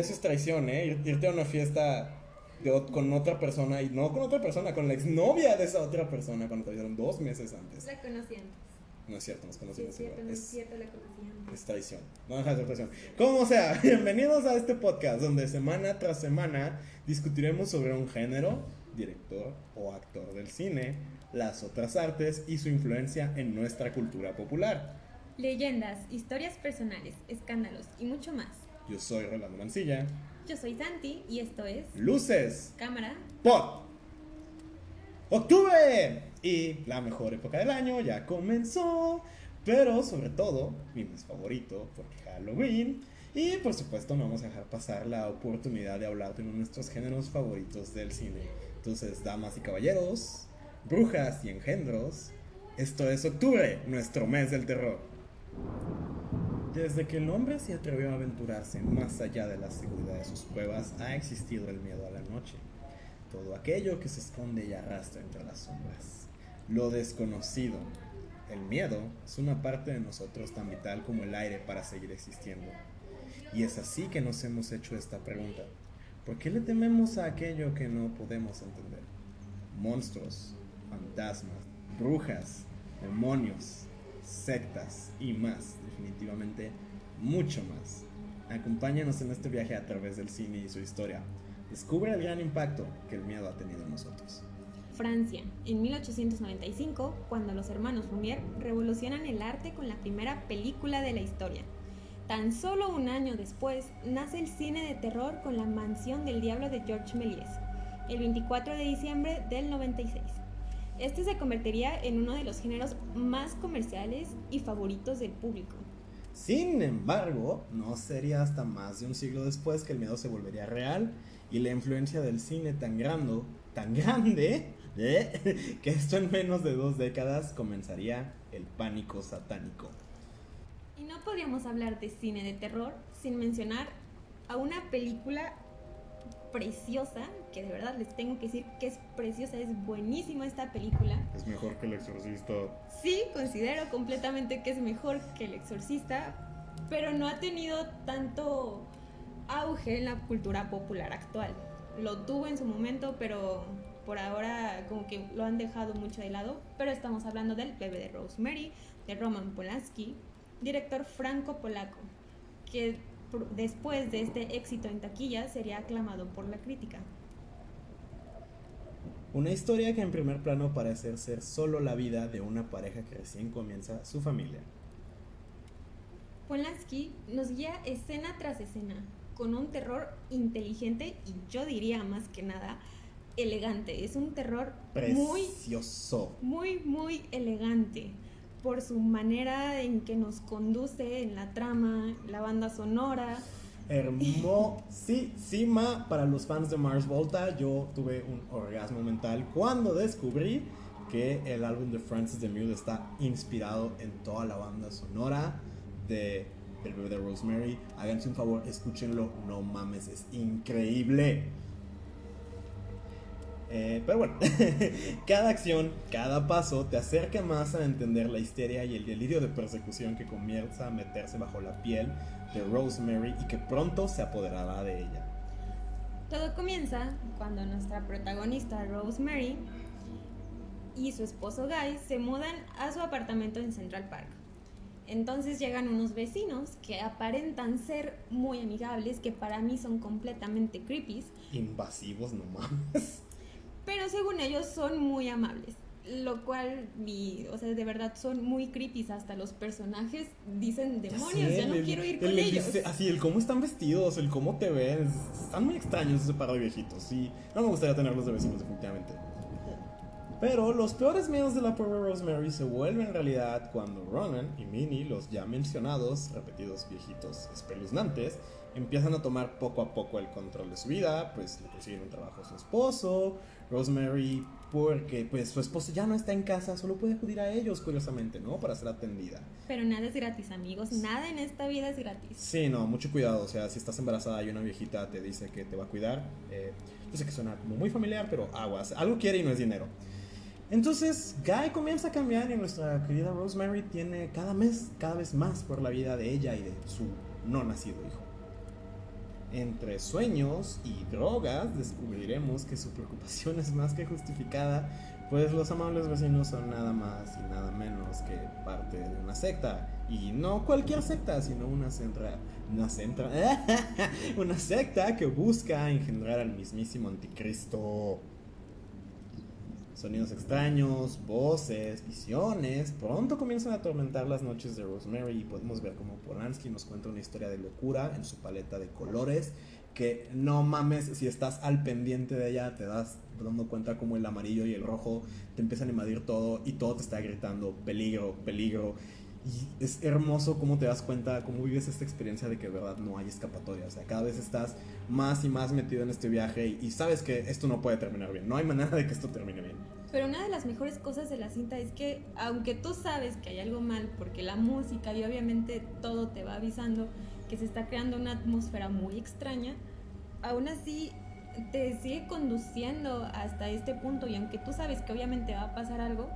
eso es traición, ¿eh? Irte a una fiesta con otra persona y no con otra persona, con la exnovia de esa otra persona cuando te vieron dos meses antes. La conocí antes. No es cierto, nos conocimos. Sí, es cierto, no es, cierto, la conocí antes. Es traición. No deja de ser traición. Como sea, bienvenidos a este podcast donde semana tras semana discutiremos sobre un género, director o actor del cine, las otras artes y su influencia en nuestra cultura popular. Leyendas, historias personales, escándalos y mucho más. Yo soy Rolando Mancilla. Yo soy Santi y esto es Luces. Cámara. Pod. Octubre. Y la mejor época del año ya comenzó. Pero sobre todo, mi mes favorito, porque Halloween. Y por supuesto no vamos a dejar pasar la oportunidad de hablar de uno de nuestros géneros favoritos del cine. Entonces, damas y caballeros, brujas y engendros, esto es octubre, nuestro mes del terror. Desde que el hombre se atrevió a aventurarse más allá de la seguridad de sus cuevas, ha existido el miedo a la noche. Todo aquello que se esconde y arrastra entre las sombras. Lo desconocido. El miedo es una parte de nosotros tan vital como el aire para seguir existiendo. Y es así que nos hemos hecho esta pregunta. ¿Por qué le tememos a aquello que no podemos entender? Monstruos, fantasmas, brujas, demonios, sectas y más, definitivamente mucho más. Acompáñanos en este viaje a través del cine y su historia. Descubre el gran impacto que el miedo ha tenido en nosotros. Francia, en 1895, cuando los hermanos Lumière revolucionan el arte con la primera película de la historia. Tan solo un año después, nace el cine de terror con La Mansión del Diablo de Georges Méliès, el 24 de diciembre del 96. Este se convertiría en uno de los géneros más comerciales y favoritos del público. Sin embargo, no sería hasta más de un siglo después que el miedo se volvería real y la influencia del cine tan grande, tan grande, ¿eh? que esto en menos de dos décadas comenzaría el pánico satánico. Y no podríamos hablar de cine de terror sin mencionar a una película preciosa, que de verdad les tengo que decir que es preciosa, es buenísima esta película. Es mejor que El Exorcista. Sí, considero completamente que es mejor que El Exorcista, pero no ha tenido tanto auge en la cultura popular actual. Lo tuvo en su momento, pero por ahora como que lo han dejado mucho de lado. Pero estamos hablando del bebé de Rosemary, de Roman Polanski, director franco-polaco, que después de este éxito en taquilla sería aclamado por la crítica. Una historia que en primer plano parece ser solo la vida de una pareja que recién comienza su familia. Polanski nos guía escena tras escena, con un terror inteligente y yo diría más que nada elegante. Es un terror Precioso. muy, muy, muy elegante por su manera en que nos conduce en la trama, la banda sonora. Hermosísima para los fans de Mars Volta. Yo tuve un orgasmo mental cuando descubrí que el álbum de Francis de Mule está inspirado en toda la banda sonora de El bebé de Rosemary. Háganse un favor, escúchenlo. No mames, es increíble. Eh, pero bueno, cada acción, cada paso te acerca más a entender la histeria y el delirio de persecución que comienza a meterse bajo la piel de Rosemary y que pronto se apoderará de ella. Todo comienza cuando nuestra protagonista Rosemary y su esposo Guy se mudan a su apartamento en Central Park. Entonces llegan unos vecinos que aparentan ser muy amigables, que para mí son completamente creepy. Invasivos, no mames pero según ellos son muy amables. Lo cual, o sea, de verdad son muy creepy. Hasta los personajes dicen demonios, ya, no quiero ir con ellos. así, el cómo están vestidos, el cómo te ven. Están muy extraños ese par de viejitos. Y no me gustaría tenerlos de vecinos, definitivamente. Pero los peores miedos de la pobre Rosemary se vuelven realidad cuando Ronan y Minnie, los ya mencionados, repetidos viejitos espeluznantes, empiezan a tomar poco a poco el control de su vida, pues le consiguen un trabajo a su esposo, Rosemary, porque pues su esposo ya no está en casa, solo puede acudir a ellos, curiosamente, ¿no? Para ser atendida. Pero nada es gratis, amigos, nada en esta vida es gratis. Sí, no, mucho cuidado, o sea, si estás embarazada y una viejita te dice que te va a cuidar, eh, yo sé que suena como muy familiar, pero aguas, algo quiere y no es dinero. Entonces, Guy comienza a cambiar y nuestra querida Rosemary tiene cada mes, cada vez más por la vida de ella y de su no nacido hijo. Entre sueños y drogas descubriremos que su preocupación es más que justificada, pues los amables vecinos son nada más y nada menos que parte de una secta. Y no cualquier secta, sino una centra, una centra, una secta que busca engendrar al mismísimo anticristo. Sonidos extraños, voces, visiones, pronto comienzan a atormentar las noches de Rosemary y podemos ver cómo Polanski nos cuenta una historia de locura en su paleta de colores que no mames, si estás al pendiente de ella te das dando cuenta como el amarillo y el rojo te empiezan a invadir todo y todo te está gritando peligro, peligro y es hermoso cómo te das cuenta, cómo vives esta experiencia de que verdad no hay escapatoria. O sea, cada vez estás más y más metido en este viaje y, sabes que esto no puede terminar bien. No hay manera de que esto termine bien. Pero una de las mejores cosas de la cinta es que, aunque tú sabes que hay algo mal, porque la música y obviamente todo te va avisando que se está creando una atmósfera muy extraña, aún así te sigue conduciendo hasta este punto y aunque tú sabes que obviamente va a pasar algo,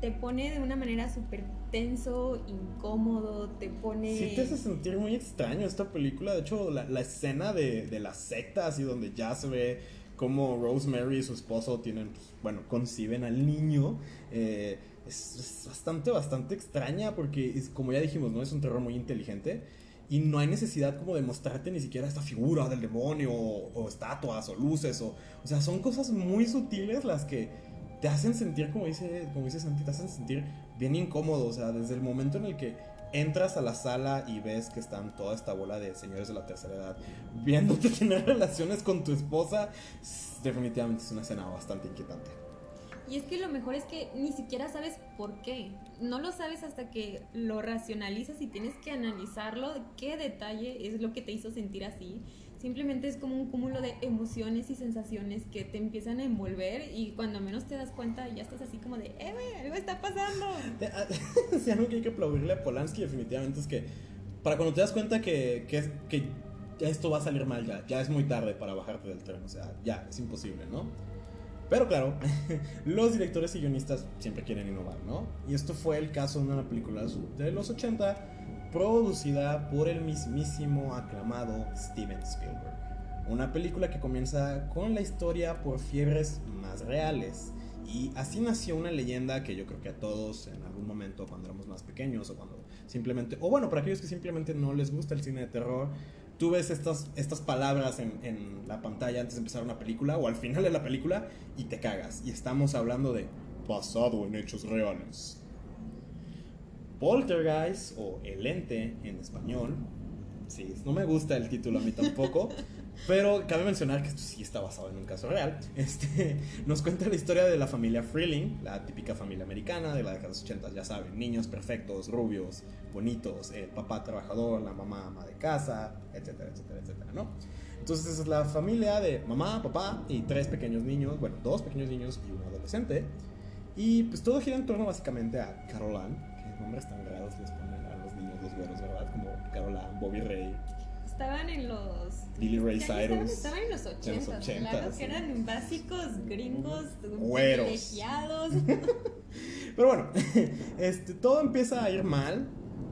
te pone de una manera súper tenso, incómodo, te pone... Sí, te hace sentir muy extraño esta película. De hecho, la, escena de, de, la secta, así donde ya se ve cómo Rosemary y su esposo tienen, pues, bueno, conciben al niño. Eh, es, bastante, bastante extraña porque, como ya dijimos, ¿no? Es un terror muy inteligente. Y no hay necesidad como de mostrarte ni siquiera esta figura del demonio o, o estatuas o luces. O, o sea, son cosas muy sutiles las que te hacen sentir, como dice, como dice Santi, te hacen sentir bien incómodo. O sea, desde el momento en el que entras a la sala y ves que están toda esta bola de señores de la tercera edad viéndote tener relaciones con tu esposa, definitivamente es una escena bastante inquietante. Y es que lo mejor es que ni siquiera sabes por qué. No lo sabes hasta que lo racionalizas y tienes que analizarlo, qué detalle es lo que te hizo sentir así Simplemente es como un cúmulo de emociones y sensaciones que te empiezan a envolver y cuando menos te das cuenta ya estás así como de, ¡eh, algo está pasando! si algo que hay que aplaudirle a Polanski definitivamente es que para cuando te das cuenta que, que, que esto va a salir mal ya, ya es muy tarde para bajarte del tren, o sea, ya, es imposible, ¿no? Pero claro, los directores y guionistas siempre quieren innovar, ¿no? Y esto fue el caso de una película de los 80 producida por el mismísimo aclamado Steven Spielberg. Una película que comienza con la historia por fiebres más reales. Y así nació una leyenda que yo creo que a todos en algún momento cuando éramos más pequeños o cuando simplemente, o bueno, para aquellos que simplemente no les gusta el cine de terror, tú ves estas, estas palabras en, en la pantalla antes de empezar una película o al final de la película y te cagas. Y estamos hablando de basado en hechos reales. Poltergeist o El Ente en español. Sí, no me gusta el título a mí tampoco. pero cabe mencionar que esto sí está basado en un caso real. Este, nos cuenta la historia de la familia Freeling, la típica familia americana de la década de los 80, ya saben, niños perfectos, rubios, bonitos, el papá trabajador, la mamá ama de casa, etcétera, etcétera, etcétera, ¿no? Entonces es la familia de mamá, papá y tres pequeños niños, bueno, dos pequeños niños y un adolescente. Y pues todo gira en torno básicamente a Caroline, nombres tan raros les ponen a los niños los güeros, ¿verdad? Como Carola, Bobby Ray. Estaban en los. Billy Ray Cyrus. Estaban, en los 80. En los 80 claro, que eran básicos, gringos, güeros. Pero bueno, este, todo empieza a ir mal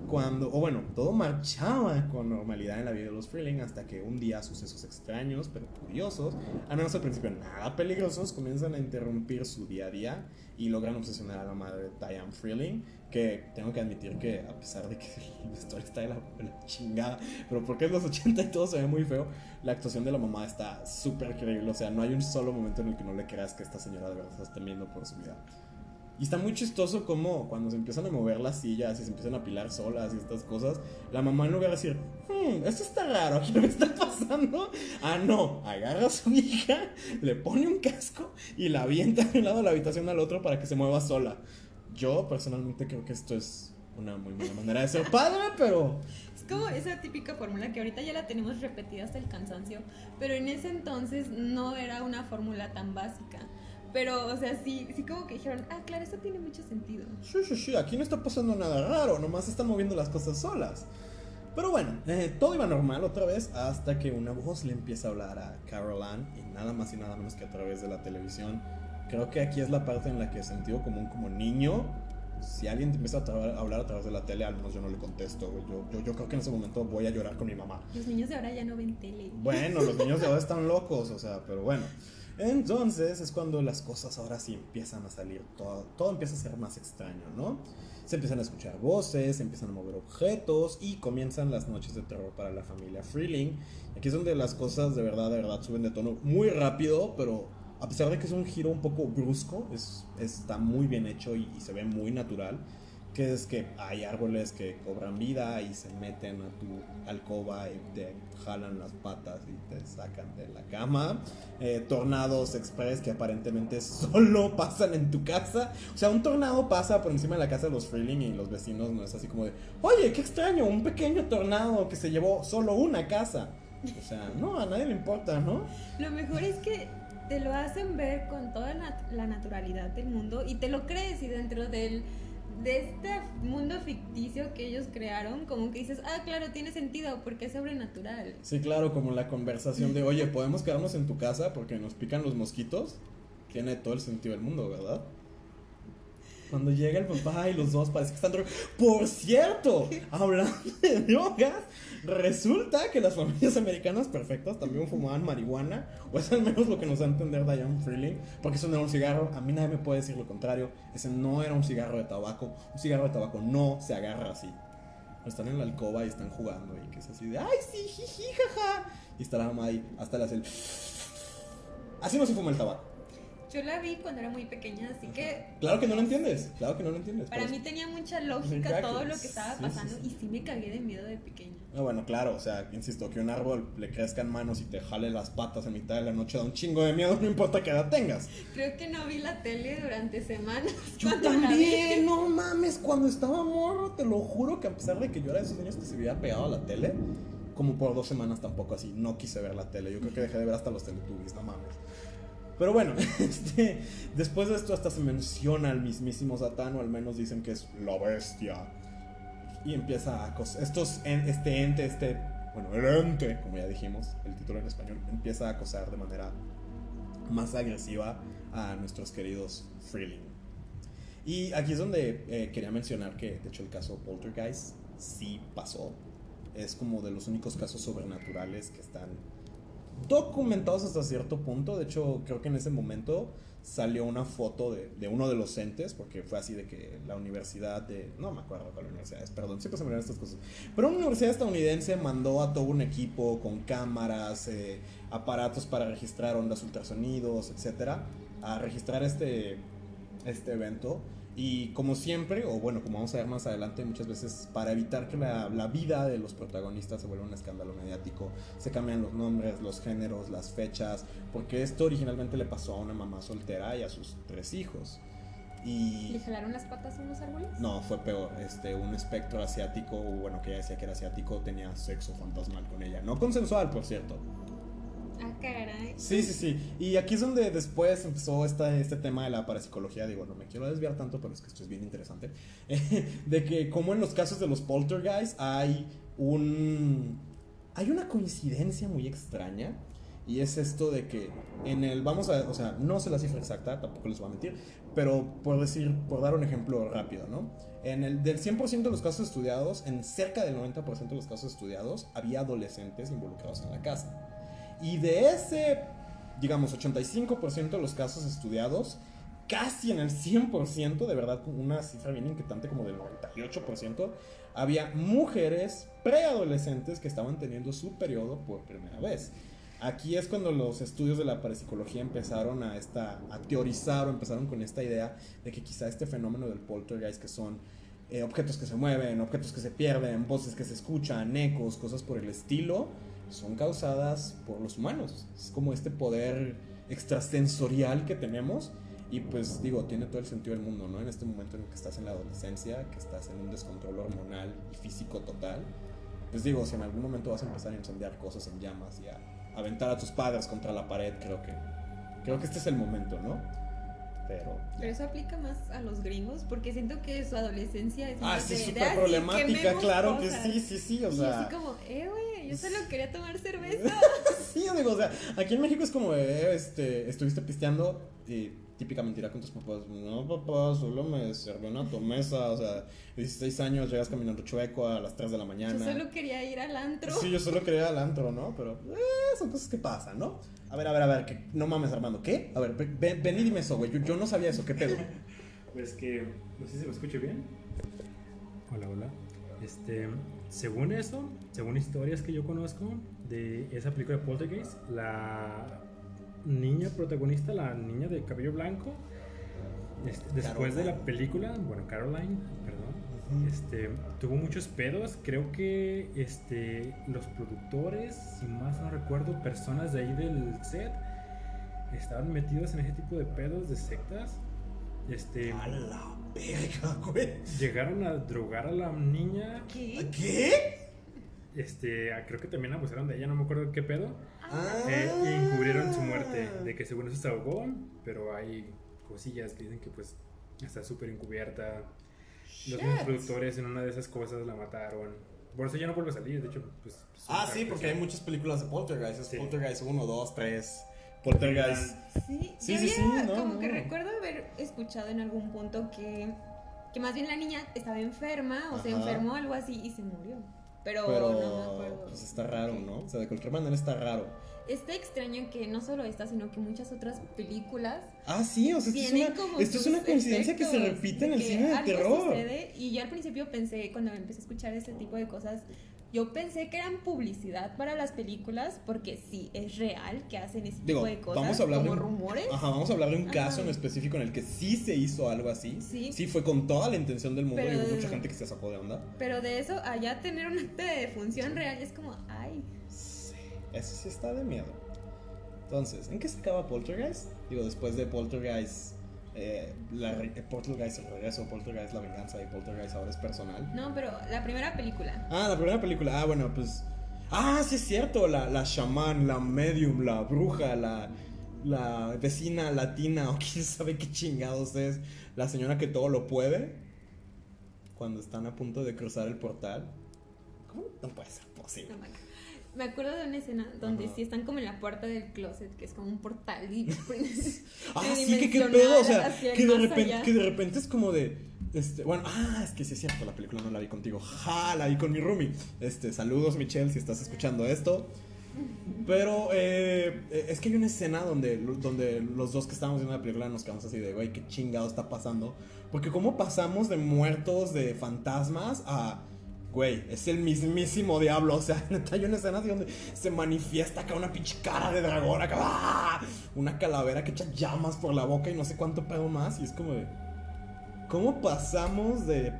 cuando, o bueno, todo marchaba con normalidad en la vida de los Freeling hasta que un día sucesos extraños pero curiosos, al menos al principio nada peligrosos, comienzan a interrumpir su día a día y logran obsesionar a la madre de Diane Freeling, que tengo que admitir que a pesar de que la historia está de la, chingada, pero porque es los 80 y todo se ve muy feo, la actuación de la mamá está súper increíble, o sea, no hay un solo momento en el que no le creas que esta señora de verdad está temiendo por su vida. Y está muy chistoso como cuando se empiezan a mover las sillas y se empiezan a apilar solas y estas cosas, la mamá en lugar de decir, hmm, esto está raro, ¿qué me está pasando? Ah, no, agarra a su hija, le pone un casco y la avienta de un lado de la habitación al otro para que se mueva sola. Yo personalmente creo que esto es una muy buena manera de ser padre, pero... Es como esa típica fórmula que ahorita ya la tenemos repetida hasta el cansancio, pero en ese entonces no era una fórmula tan básica. Pero, o sea, sí, sí como que dijeron, ah, claro, eso tiene mucho sentido. Sí, sí, sí, aquí no está pasando nada raro, nomás están moviendo las cosas solas. Pero bueno, eh, todo iba normal otra vez hasta que una voz le empieza a hablar a Caroline y nada más y nada menos que a través de la televisión. Creo que aquí es la parte en la que sentido común como niño si alguien te empieza a, hablar a través de la tele, al menos yo no le contesto, Yo, yo, creo que en ese momento voy a llorar con mi mamá. Los niños de ahora ya no ven tele. Bueno, los niños de ahora están locos, o sea, pero bueno. Entonces es cuando las cosas ahora sí empiezan a salir, todo, todo empieza a ser más extraño, ¿no? Se empiezan a escuchar voces, se empiezan a mover objetos y comienzan las noches de terror para la familia Freeling. Aquí es donde las cosas de verdad, de verdad suben de tono muy rápido, pero a pesar de que es un giro un poco brusco, es, está muy bien hecho y, se ve muy natural. Que es que hay árboles que cobran vida y se meten a tu alcoba y te jalan las patas y te sacan de la cama. Eh, tornados express que aparentemente solo pasan en tu casa. O sea, un tornado pasa por encima de la casa de los Freeling y los vecinos no es así como de, oye, qué extraño, un pequeño tornado que se llevó solo una casa. O sea, no, a nadie le importa, ¿no? Lo mejor es que te lo hacen ver con toda la naturalidad del mundo y te lo crees y dentro del de este mundo ficticio que ellos crearon, como que dices, ah, claro, tiene sentido porque es sobrenatural. Sí, claro, como la conversación de, oye, ¿podemos quedarnos en tu casa porque nos pican los mosquitos? Tiene todo el sentido del mundo, ¿verdad? Cuando llega el papá y los dos parece que están drogados. Por cierto, hablando de drogas, resulta que las familias americanas perfectas también fumaban marihuana. O es al menos lo que nos da a entender Diane Freeling. Porque eso no era un cigarro. A mí nadie me puede decir lo contrario. Ese no era un cigarro de tabaco. Un cigarro de tabaco no se agarra así. Están en la alcoba y están jugando. Y que es así de, ¡ay, sí, jiji, jaja! Y está la mamá ahí. Hasta le hace el. Así no se fuma el tabaco. Yo la vi cuando era muy pequeña, así que... Claro que no lo entiendes, claro que no lo entiendes. Para mí tenía mucha lógica todo lo que estaba pasando y sí me cagué de miedo de pequeña. No, bueno, claro, o sea, insisto, que un árbol le crezcan manos y te jale las patas en mitad de la noche da un chingo de miedo, no importa qué edad tengas. Creo que no vi la tele durante semanas. Yo también, no mames, cuando estaba morro, te lo juro que a pesar de que yo era de esos niños que se había pegado a la tele, como por dos semanas tampoco así, no quise ver la tele. Yo creo que dejé de ver hasta los Teletubbies, no mames. Pero bueno, este, después de esto hasta se menciona al mismísimo Satán, o al menos dicen que es la bestia. Y empieza a acosar. Estos, este ente, este, bueno, el ente, como ya dijimos, el título en español, empieza a acosar de manera más agresiva a nuestros queridos Freeling. Y aquí es donde eh, quería mencionar que, de hecho, el caso Poltergeist sí pasó. Es como de los únicos casos sobrenaturales que están documentados hasta cierto punto. De hecho, creo que en ese momento salió una foto de, uno de los entes, porque fue así de que la universidad de... No me acuerdo cuál universidad es, perdón, siempre se me olvidan estas cosas. Pero una universidad estadounidense mandó a todo un equipo con cámaras, eh, aparatos para registrar ondas ultrasonidos, etcétera, a registrar este, este evento. Y como siempre, o bueno, como vamos a ver más adelante, muchas veces para evitar que la, la, vida de los protagonistas se vuelva un escándalo mediático, se cambian los nombres, los géneros, las fechas, porque esto originalmente le pasó a una mamá soltera y a sus tres hijos. Y... ¿Le jalaron las patas a unos árboles? No, fue peor. Este, un espectro asiático, bueno, que ella decía que era asiático, tenía sexo fantasmal con ella. No consensual, por cierto. Ah, caray. Sí, sí, sí. Y aquí es donde después empezó esta, este tema de la parapsicología. Digo, no me quiero desviar tanto, pero es que esto es bien interesante. de que, como en los casos de los poltergeists, hay un. Hay una coincidencia muy extraña. Y es esto de que en el. Vamos a. O sea, no sé la cifra exacta, tampoco les voy a mentir. Pero por decir, por dar un ejemplo rápido, ¿no? En el del 100% de los casos estudiados, en cerca del 90% de los casos estudiados, había adolescentes involucrados en la casa. Y de ese, digamos, 85% de los casos estudiados, casi en el 100%, de verdad, una cifra bien inquietante como del 98%, había mujeres preadolescentes que estaban teniendo su periodo por primera vez. Aquí es cuando los estudios de la parapsicología empezaron a, esta, a teorizar o empezaron con esta idea de que quizá este fenómeno del poltergeist, que son eh, objetos que se mueven, objetos que se pierden, voces que se escuchan, ecos, cosas por el estilo, son causadas por los humanos. Es como este poder extrasensorial que tenemos. Y pues digo, tiene todo el sentido del mundo, ¿no? En este momento en el que estás en la adolescencia, que estás en un descontrol hormonal y físico total, pues digo, si en algún momento vas a empezar a incendiar cosas en llamas y a aventar a tus padres contra la pared, creo que, creo que este es el momento, ¿no? Pero, Pero eso aplica más a los gringos porque siento que su adolescencia es ah, sí, súper problemática, claro que sí, sí, sí, o sea. Y así como, eh, güey, yo solo quería tomar cerveza. sí, yo digo, o sea, aquí en México es como, eh, este, estuviste pisteando y típica mentira con tus papás. No, papá, solo me sirvió una tomesa. O sea, 16 años, llegas caminando chueco a las 3 de la mañana. Yo solo quería ir al antro. Sí, yo solo quería ir al antro, ¿no? Pero eh, son cosas que pasan, ¿no? A ver, a ver, a ver, que, no mames, Armando, ¿qué? A ver, ven, ven y dime eso, güey. Yo, yo, no sabía eso, ¿qué pedo? Pues que, no sé si me escucho bien. Hola, hola. Este, según eso, según historias que yo conozco de esa película de Poltergeist, la niña protagonista, la niña de cabello blanco, este, después de la película, bueno, Caroline, perdón, este, tuvo muchos pedos. Creo que este, los productores, si más no recuerdo, personas de ahí del set, estaban metidos en ese tipo de pedos, de sectas. Este, a la verga, güey. Llegaron a drogar a la niña. ¿Qué? ¿Qué? Este, creo que también abusaron de ella, no me acuerdo qué pedo. Ah. Eh, y encubrieron su muerte, de que según eso se ahogó, pero hay cosillas que dicen que pues está súper encubierta. Los mismos productores en una de esas cosas la mataron. Por eso ya no vuelve a salir, de hecho, pues... Ah, sí, porque hay muchas películas de Poltergeist. Es Poltergeist 1, 2, 3. Poltergeist. Sí, sí, sí, sí, no, como que recuerdo haber escuchado en algún punto que, que más bien la niña estaba enferma o se enfermó algo así y se murió. Pero, no me acuerdo. Pues está raro, ¿no? O sea, de cualquier manera está raro. Está extraño que no solo esta, sino que muchas otras películas. Ah, sí, o sea, esto, es una, esto es una, coincidencia que se repite en el cine de terror. Sucede, y yo al principio pensé, cuando empecé a escuchar este tipo de cosas, yo pensé que eran publicidad para las películas porque sí, es real que hacen ese tipo de cosas vamos a hablar como de rumores. Ajá, vamos a hablar de un caso en específico en el que sí se hizo algo así. Sí. Sí fue con toda la intención del mundo y hubo mucha gente que se sacó de onda. Pero de eso, allá tener un acto de función real es como, ay. Sí, eso sí está de miedo. Entonces, ¿en qué se acaba Poltergeist? Digo, después de Poltergeist eh, la, eh, Poltergeist el regreso, Poltergeist la venganza y Poltergeist ahora es personal. No, pero la primera película. Ah, la primera película. Ah, bueno, pues. Ah, sí es cierto. La, la chamán, la medium, la bruja, la, la vecina latina o quién sabe qué chingados es. La señora que todo lo puede. Cuando están a punto de cruzar el portal. ¿Cómo no puede ser posible? No, me acuerdo de una escena donde sí están como en la puerta del closet, que es como un portal. Y, ah, sí, que qué pedo. O sea, que de, repente, que de repente es como de. Este, bueno, ah, es que sí es cierto, la película no la vi contigo. Ja, la vi con mi roomie. Este, saludos, Michelle, si estás escuchando esto. Pero eh, es que hay una escena donde, donde los dos que estábamos viendo la película nos quedamos así de, güey, qué chingado está pasando. Porque cómo pasamos de muertos, de fantasmas, a güey, es el mismísimo diablo. O sea, hay una escena así donde se manifiesta acá una pinche cara de dragón, acá, ¡ah! una calavera que echa llamas por la boca y no sé cuánto pedo más. Y es como de. ¿Cómo pasamos de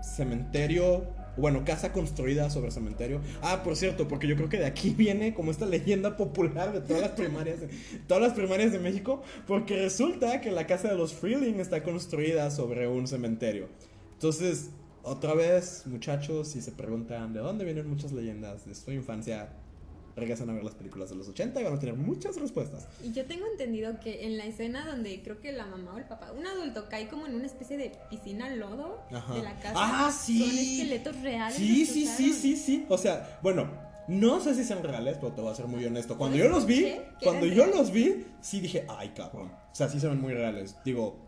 cementerio bueno, casa construida sobre cementerio. Ah, por cierto, porque yo creo que de aquí viene como esta leyenda popular de todas las primarias, de, todas las primarias de México, porque resulta que la casa de los Freeling está construida sobre un cementerio. Entonces, otra vez, muchachos, si se preguntan de dónde vienen muchas leyendas de su infancia, regresan a ver las películas de los 80 y van a tener muchas respuestas. Y yo tengo entendido que en la escena donde creo que la mamá o el papá, un adulto cae como en una especie de piscina lodo de la casa. Ah, sí. Son esqueletos reales. Sí, sí, sí, sí, sí. O sea, bueno, no sé si sean reales, pero te voy a ser muy honesto. Cuando yo los vi, cuando yo los vi, sí dije, ay, cabrón. O sea, sí se ven muy reales. Digo,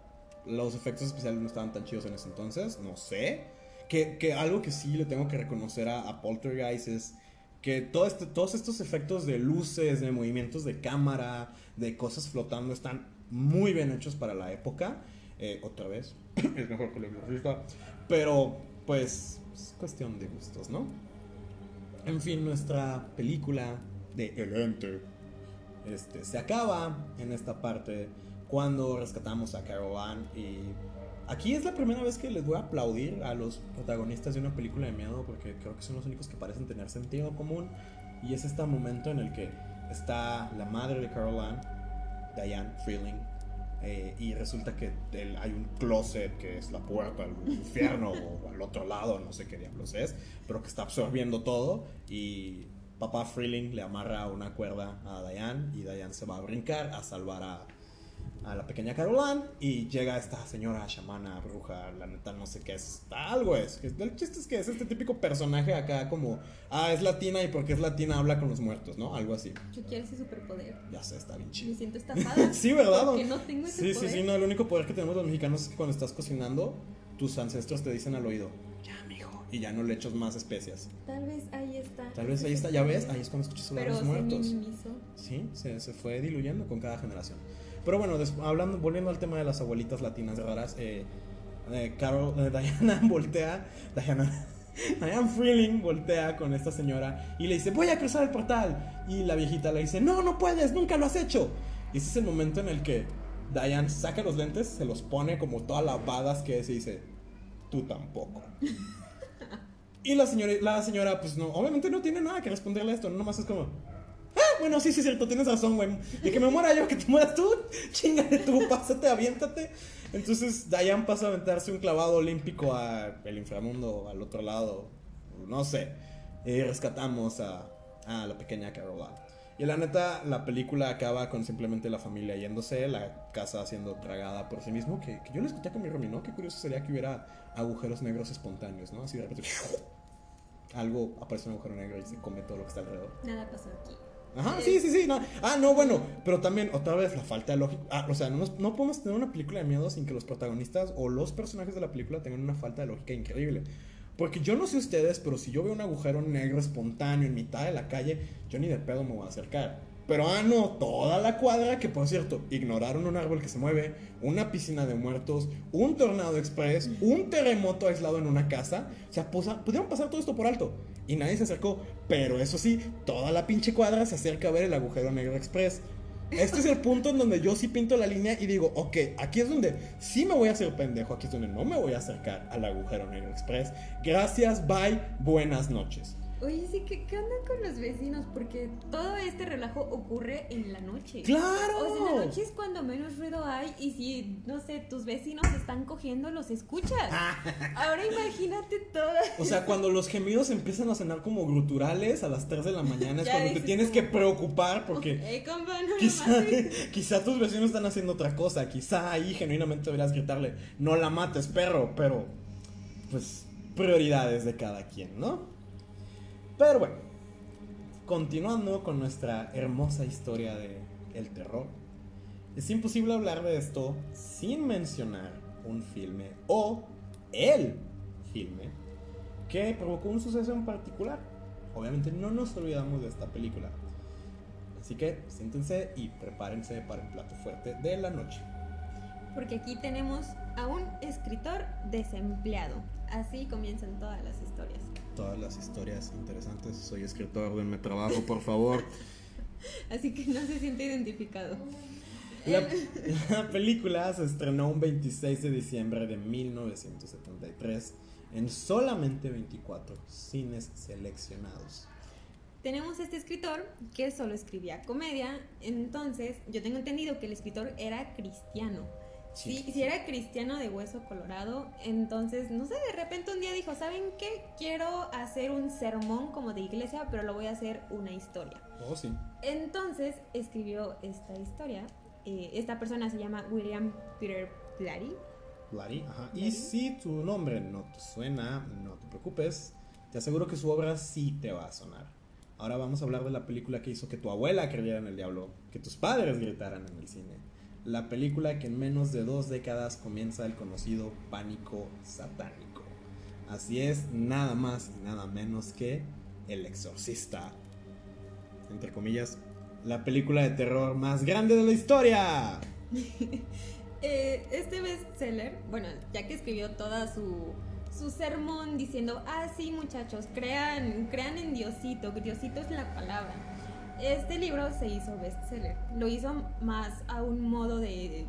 los efectos especiales no estaban tan chidos en ese entonces, no sé. Que, algo que sí le tengo que reconocer a, Poltergeist es que todo este, todos estos efectos de luces, de movimientos de cámara, de cosas flotando, están muy bien hechos para la época. Eh, otra vez, es mejor que lo Pero, pues, es cuestión de gustos, ¿no? En fin, nuestra película de El Ente este, se acaba en esta parte cuando rescatamos a Carol Ann y Aquí es la primera vez que les voy a aplaudir a los protagonistas de una película de miedo porque creo que son los únicos que parecen tener sentido común. Y es este momento en el que está la madre de Caroline, Diane Freeling, eh, y resulta que hay un closet que es la puerta al infierno o al otro lado, no sé qué diablos es, pero que está absorbiendo todo. Y papá Freeling le amarra una cuerda a Diane y Diane se va a brincar a salvar a, a la pequeña Caroline y llega esta señora chamana, bruja, la neta no sé qué es, algo es. El chiste es que es este típico personaje acá como, ah, es latina y porque es latina habla con los muertos, ¿no? Algo así. Yo quiero ese superpoder. Ya sé, está bien chido. Me siento estafada. sí, ¿verdad? Porque no tengo ese sí, poder. sí, sí, no, el único poder que tenemos los mexicanos es que cuando estás cocinando, tus ancestros te dicen al oído, ya, mijo, y ya no le echas más especias. Tal vez ahí está. Tal vez ahí está, ya ves, ahí es cuando escuchas hablar a los muertos. minimizó. Sí, se, se fue diluyendo con cada generación. Pero bueno, hablando, volviendo al tema de las abuelitas latinas raras, eh, eh, Carol, eh, Diana voltea, Diana, Diane Freeling voltea con esta señora y le dice, voy a cruzar el portal. Y la viejita le dice, no, no puedes, nunca lo has hecho. Y ese es el momento en el que Diane saca los lentes, se los pone como toda la badass que es y dice, tú tampoco. Y la señora, la señora, pues no, obviamente no tiene nada que responderle a esto, no nomás es como, ah, bueno, sí, sí, cierto, tienes razón, güey. De que me muera yo, que te mueras tú, chingale tú, pásate, aviéntate. Entonces, Diane pasa a aventarse un clavado olímpico al inframundo, al otro lado, no sé. Y rescatamos a, la pequeña Caroline. Y la neta, la película acaba con simplemente la familia yéndose, la casa siendo tragada por sí mismo. Que, que yo lo escuché con mi Romy, ¿no? Qué curioso sería que hubiera agujeros negros espontáneos, ¿no? Así de repente, algo aparece un agujero negro y se come todo lo que está alrededor. Nada pasó aquí. Ajá, sí, sí, sí. No. Ah, no, bueno, pero también otra vez la falta de lógica. Ah, o sea, no, nos- no podemos tener una película de miedo sin que los protagonistas o los personajes de la película tengan una falta de lógica increíble. Porque yo no sé ustedes, pero si yo veo un agujero negro espontáneo en mitad de la calle, yo ni de pedo me voy a acercar. Pero ah, no, toda la cuadra, que por cierto, ignoraron un árbol que se mueve, una piscina de muertos, un tornado express, un terremoto aislado en una casa. O sea, posa- pudieron pasar todo esto por alto. Y nadie se acercó. Pero eso sí, toda la pinche cuadra se acerca a ver el agujero negro express. Este es el punto en donde yo sí pinto la línea y digo, ok, aquí es donde sí me voy a hacer pendejo, aquí es donde no me voy a acercar al agujero negro express. Gracias, bye, buenas noches. Oye, sí, ¿qué, ¿qué onda con los vecinos? Porque todo este relajo ocurre en la noche. ¡Claro! O sea, en la noche es cuando menos ruido hay y si, no sé, tus vecinos están cogiendo, los escuchas. Ahora imagínate todas. O sea, cuando los gemidos empiezan a sonar como gruturales a las 3 de la mañana es Ya cuando te tienes como- que preocupar porque Eh, compa, no quizá, quizá tus vecinos están haciendo otra cosa, quizá ahí genuinamente deberías gritarle, no la mates, perro, pero pues prioridades de cada quien, ¿no? Pero bueno, continuando con nuestra hermosa historia de el terror, es imposible hablar de esto sin mencionar un filme o el filme que provocó un suceso en particular. Obviamente no nos olvidamos de esta película. Así que siéntense y prepárense para un plato fuerte de la noche. Porque aquí tenemos a un escritor desempleado. Así comienzan todas las historias. Todas las historias interesantes. Soy escritor, denme trabajo, por favor. Así que no se siente identificado. La, la película se estrenó un 26 de diciembre de 1973 en solamente 24 cines seleccionados. Tenemos este escritor que solo escribía comedia, entonces yo tengo entendido que el escritor era cristiano. Sí. Si era cristiano de hueso colorado, entonces, no sé, de repente un día dijo, ¿saben qué? Quiero hacer un sermón como de iglesia, pero lo voy a hacer una historia. Oh, sí. Entonces escribió esta historia. eh, esta persona se llama William Peter Blatty. Blatty, ajá. Y si tu nombre no te suena, no te preocupes. Te aseguro que su obra sí te va a sonar. Ahora vamos a hablar de la película que hizo que tu abuela creyera en el diablo, que tus padres gritaran en el cine. La película que en menos de dos décadas comienza el conocido pánico satánico. Así es, nada más y nada menos que El Exorcista. Entre comillas, la película de terror más grande de la historia. Eh, este bestseller, bueno, ya que escribió toda su, su sermón diciendo, ah, sí muchachos, crean, crean en Diosito, que Diosito es la palabra. Este libro se hizo bestseller. Lo hizo más a un modo de,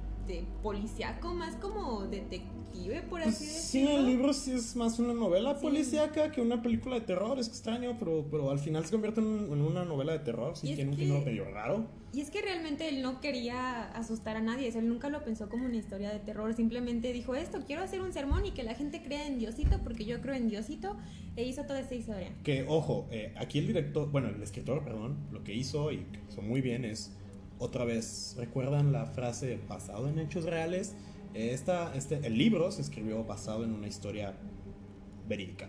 policíaco, más como detective, por Pues así sí, decirlo. el libro sí es más una novela Sí. policíaca que una película de terror, es extraño, pero, pero al final se convierte en, en una novela de terror, sí tiene un que- género medio raro. Y es que realmente él no quería asustar a nadie, él nunca lo pensó como una historia de terror, simplemente dijo esto, quiero hacer un sermón y que la gente crea en Diosito porque yo creo en Diosito e hizo toda esta historia. Que, ojo, eh, aquí el director, bueno, el escritor, perdón, lo que hizo y que hizo muy bien es otra vez, ¿recuerdan la frase basado en hechos reales? Este, el libro se escribió basado en una historia verídica.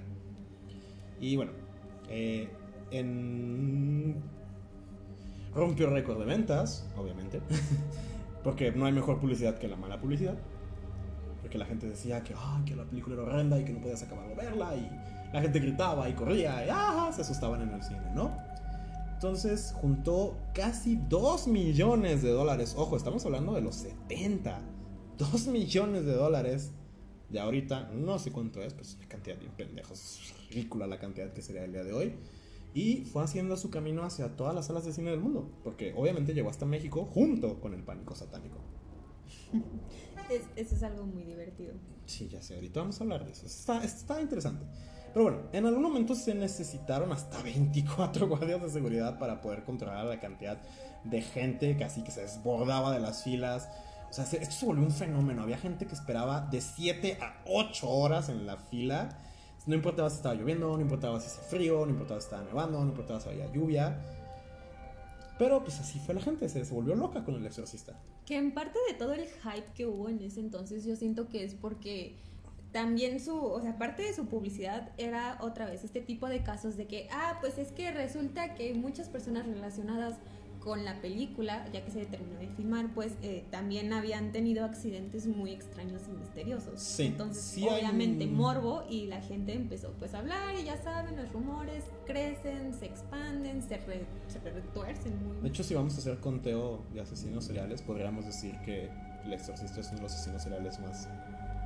Y bueno, eh, en... rompió récord de ventas, obviamente, porque no hay mejor publicidad que la mala publicidad. Porque la gente decía que, que la película era horrenda y que no podías acabar de verla, y la gente gritaba y corría y ah, se asustaban en el cine, ¿no? Entonces juntó casi 2 millones de dólares. Ojo, estamos hablando de los 70. 2 millones de dólares de ahorita. No sé cuánto es, pues es una cantidad de pendejos. Es ridícula la cantidad que sería el día de hoy. Y fue haciendo su camino hacia todas las salas de cine del mundo. Porque obviamente llegó hasta México junto con el pánico satánico. eso es algo muy divertido. Sí, ya sé, ahorita vamos a hablar de eso. Está, está interesante. Pero bueno, en algún momento se necesitaron hasta 24 guardias de seguridad para poder controlar la cantidad de gente que así que se desbordaba de las filas. O sea, esto se volvió un fenómeno. Había gente que esperaba de 7 a 8 horas en la fila. No importaba si estaba lloviendo, no importaba si hacía frío, no importaba si estaba nevando, no importaba si había lluvia. Pero pues así fue la gente, se, se volvió loca con el exorcista. Que en parte de todo el hype que hubo en ese entonces, yo siento que es porque también su, o sea, parte de su publicidad era otra vez este tipo de casos de que, ah, pues es que resulta que muchas personas relacionadas con la película, ya que se terminó de filmar, pues eh, también habían tenido accidentes muy extraños y misteriosos. Sí, Entonces, obviamente, morbo y la gente empezó pues a hablar y ya saben, los rumores crecen, se expanden, se, se retuercen muy. De hecho, si vamos a hacer conteo de asesinos seriales, podríamos decir que El Exorcista es uno de los asesinos seriales más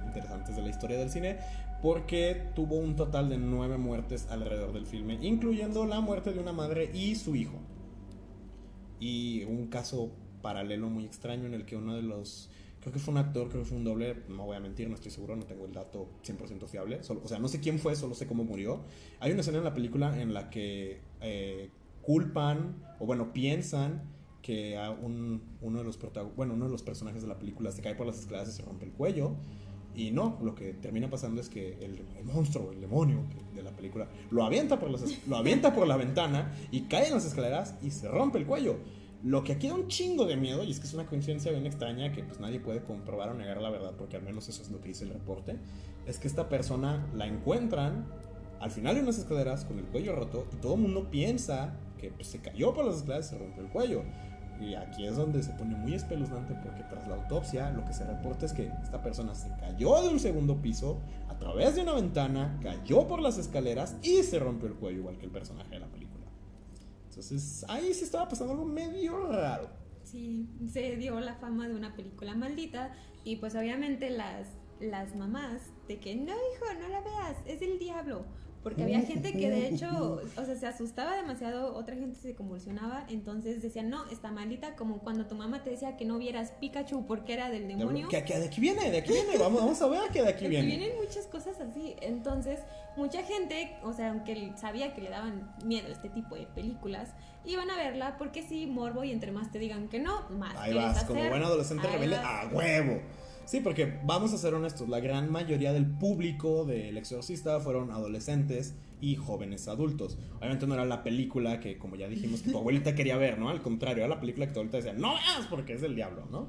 interesantes de la historia del cine, porque tuvo un total de nueve muertes alrededor del filme, incluyendo la muerte de una madre y su hijo. Y un caso paralelo muy extraño en el que uno de los creo que fue un actor, creo que fue un doble, no voy a mentir, no estoy seguro, no tengo el dato 100% fiable, solo, o sea, no sé quién fue, solo sé cómo murió. Hay una escena en la película en la que eh, culpan, o bueno, piensan que un, uno, de los bueno, uno de los personajes de la película se cae por las escaleras y se rompe el cuello. Y no, lo que termina pasando es que el, monstruo, el demonio de la película, lo avienta, por las, lo avienta por la ventana y cae en las escaleras y se rompe el cuello. Lo que aquí da un chingo de miedo, y es que es una coincidencia bien extraña que pues nadie puede comprobar o negar la verdad, porque al menos eso es lo que dice el reporte, es que esta persona la encuentran al final de unas escaleras con el cuello roto y todo el mundo piensa que pues, se cayó por las escaleras y se rompió el cuello. Y aquí es donde se pone muy espeluznante porque tras la autopsia lo que se reporta es que esta persona se cayó de un segundo piso a través de una ventana, cayó por las escaleras y se rompió el cuello igual que el personaje de la película. Entonces ahí sí estaba pasando algo medio raro. Sí, se dio la fama de una película maldita y pues obviamente las, las mamás de que no hijo, no la veas, es el diablo porque había gente que de hecho, o sea, se asustaba demasiado, otra gente se convulsionaba, entonces decían, no, está malita, como cuando tu mamá te decía que no vieras Pikachu porque era del demonio. Que, de aquí viene, de aquí viene, vamos, vamos a ver que de aquí viene. Vienen muchas cosas así, entonces mucha gente, o sea, aunque sabía que le daban miedo este tipo de películas, iban a verla porque sí, morbo y entre más te digan que no, más. Ahí vas, como buen adolescente rebelde, a huevo. Sí, porque vamos a ser honestos, la gran mayoría del público del exorcista fueron adolescentes y jóvenes adultos. Obviamente no era la película que, como ya dijimos, que tu abuelita quería ver, ¿no? Al contrario, era la película que tu abuelita decía, no veas porque es del diablo, ¿no?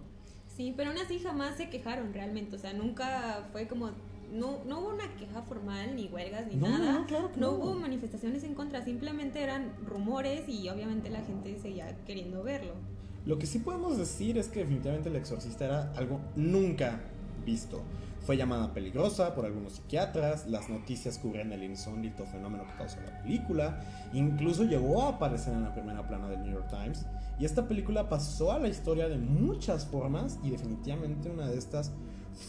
Sí, pero aún así jamás se quejaron realmente, o sea, nunca fue como no, no hubo una queja formal, ni huelgas, ni nada. No, claro no, hubo manifestaciones en contra, simplemente eran rumores y obviamente la gente seguía queriendo verlo. Lo que sí podemos decir es que definitivamente el exorcista era algo nunca visto. Fue llamada peligrosa por algunos psiquiatras, las noticias cubrían el insólito fenómeno que causó la película, incluso llegó a aparecer en la primera plana del New York Times, y esta película pasó a la historia de muchas formas y definitivamente una de estas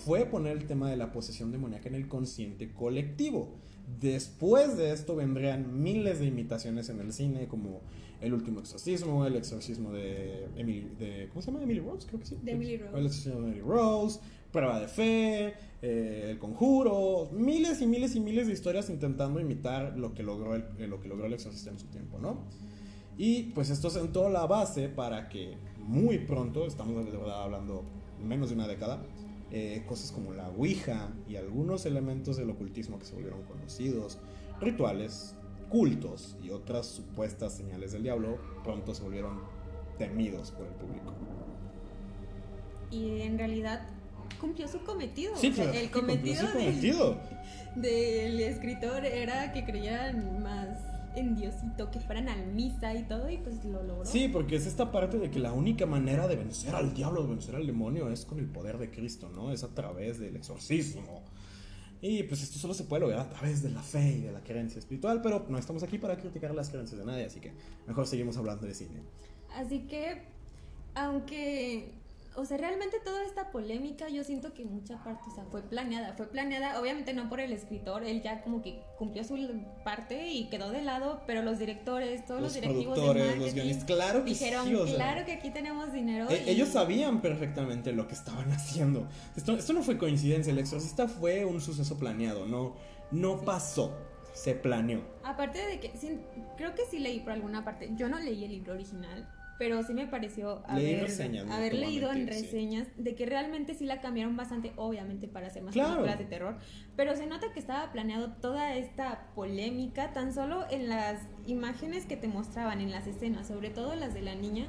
fue poner el tema de la posesión demoníaca en el consciente colectivo. Después de esto vendrían miles de imitaciones en el cine como el último exorcismo, el exorcismo de Emily, de, ¿cómo se llama? Emily Rose, creo que sí. De Emily Rose. El exorcismo de Emily Rose, Prueba de Fe, eh, El Conjuro, miles y miles y miles de historias intentando imitar lo que logró el, lo que logró el exorcista en su tiempo, ¿no? Y pues esto sentó la base para que muy pronto, estamos de verdad hablando menos de una década, eh, cosas como la Ouija y algunos elementos del ocultismo que se volvieron conocidos, rituales, cultos y otras supuestas señales del diablo pronto se volvieron temidos por el público. Y en realidad cumplió su cometido. Sí, O sea, claro, el cometido, su del- cometido. del escritor era que creyeran más en Diosito, que fueran al misa y todo, y pues lo logró. Sí, porque es esta parte de que la única manera de vencer al diablo, de vencer al demonio, es con el poder de Cristo, ¿no? Es a través del exorcismo. Y pues esto solo se puede lograr a través de la fe y de la creencia espiritual, pero no estamos aquí para criticar las creencias de nadie, así que mejor seguimos hablando de cine. Así que, aunque, o sea, realmente toda esta polémica yo siento que mucha parte, o sea, fue planeada, fue planeada, obviamente no por el escritor, él ya como que cumplió su parte y quedó de lado, pero los directores, todos los, Los directivos de marketing los guionistas, claro que dijeron, sí, o sea, claro que aquí tenemos dinero. e- y- ellos sabían perfectamente lo que estaban haciendo. Esto, esto no fue coincidencia, el exorcista fue un suceso planeado, no, no Sí. pasó, se planeó. Aparte de que, creo que sí leí por alguna parte, yo no leí el libro original, pero sí me pareció haber, reseñas, haber leído en sí. reseñas de que realmente sí la cambiaron bastante, obviamente para hacer más Claro. películas de terror, pero se nota que estaba planeado toda esta polémica tan solo en las imágenes que te mostraban, en las escenas, sobre todo las de la niña,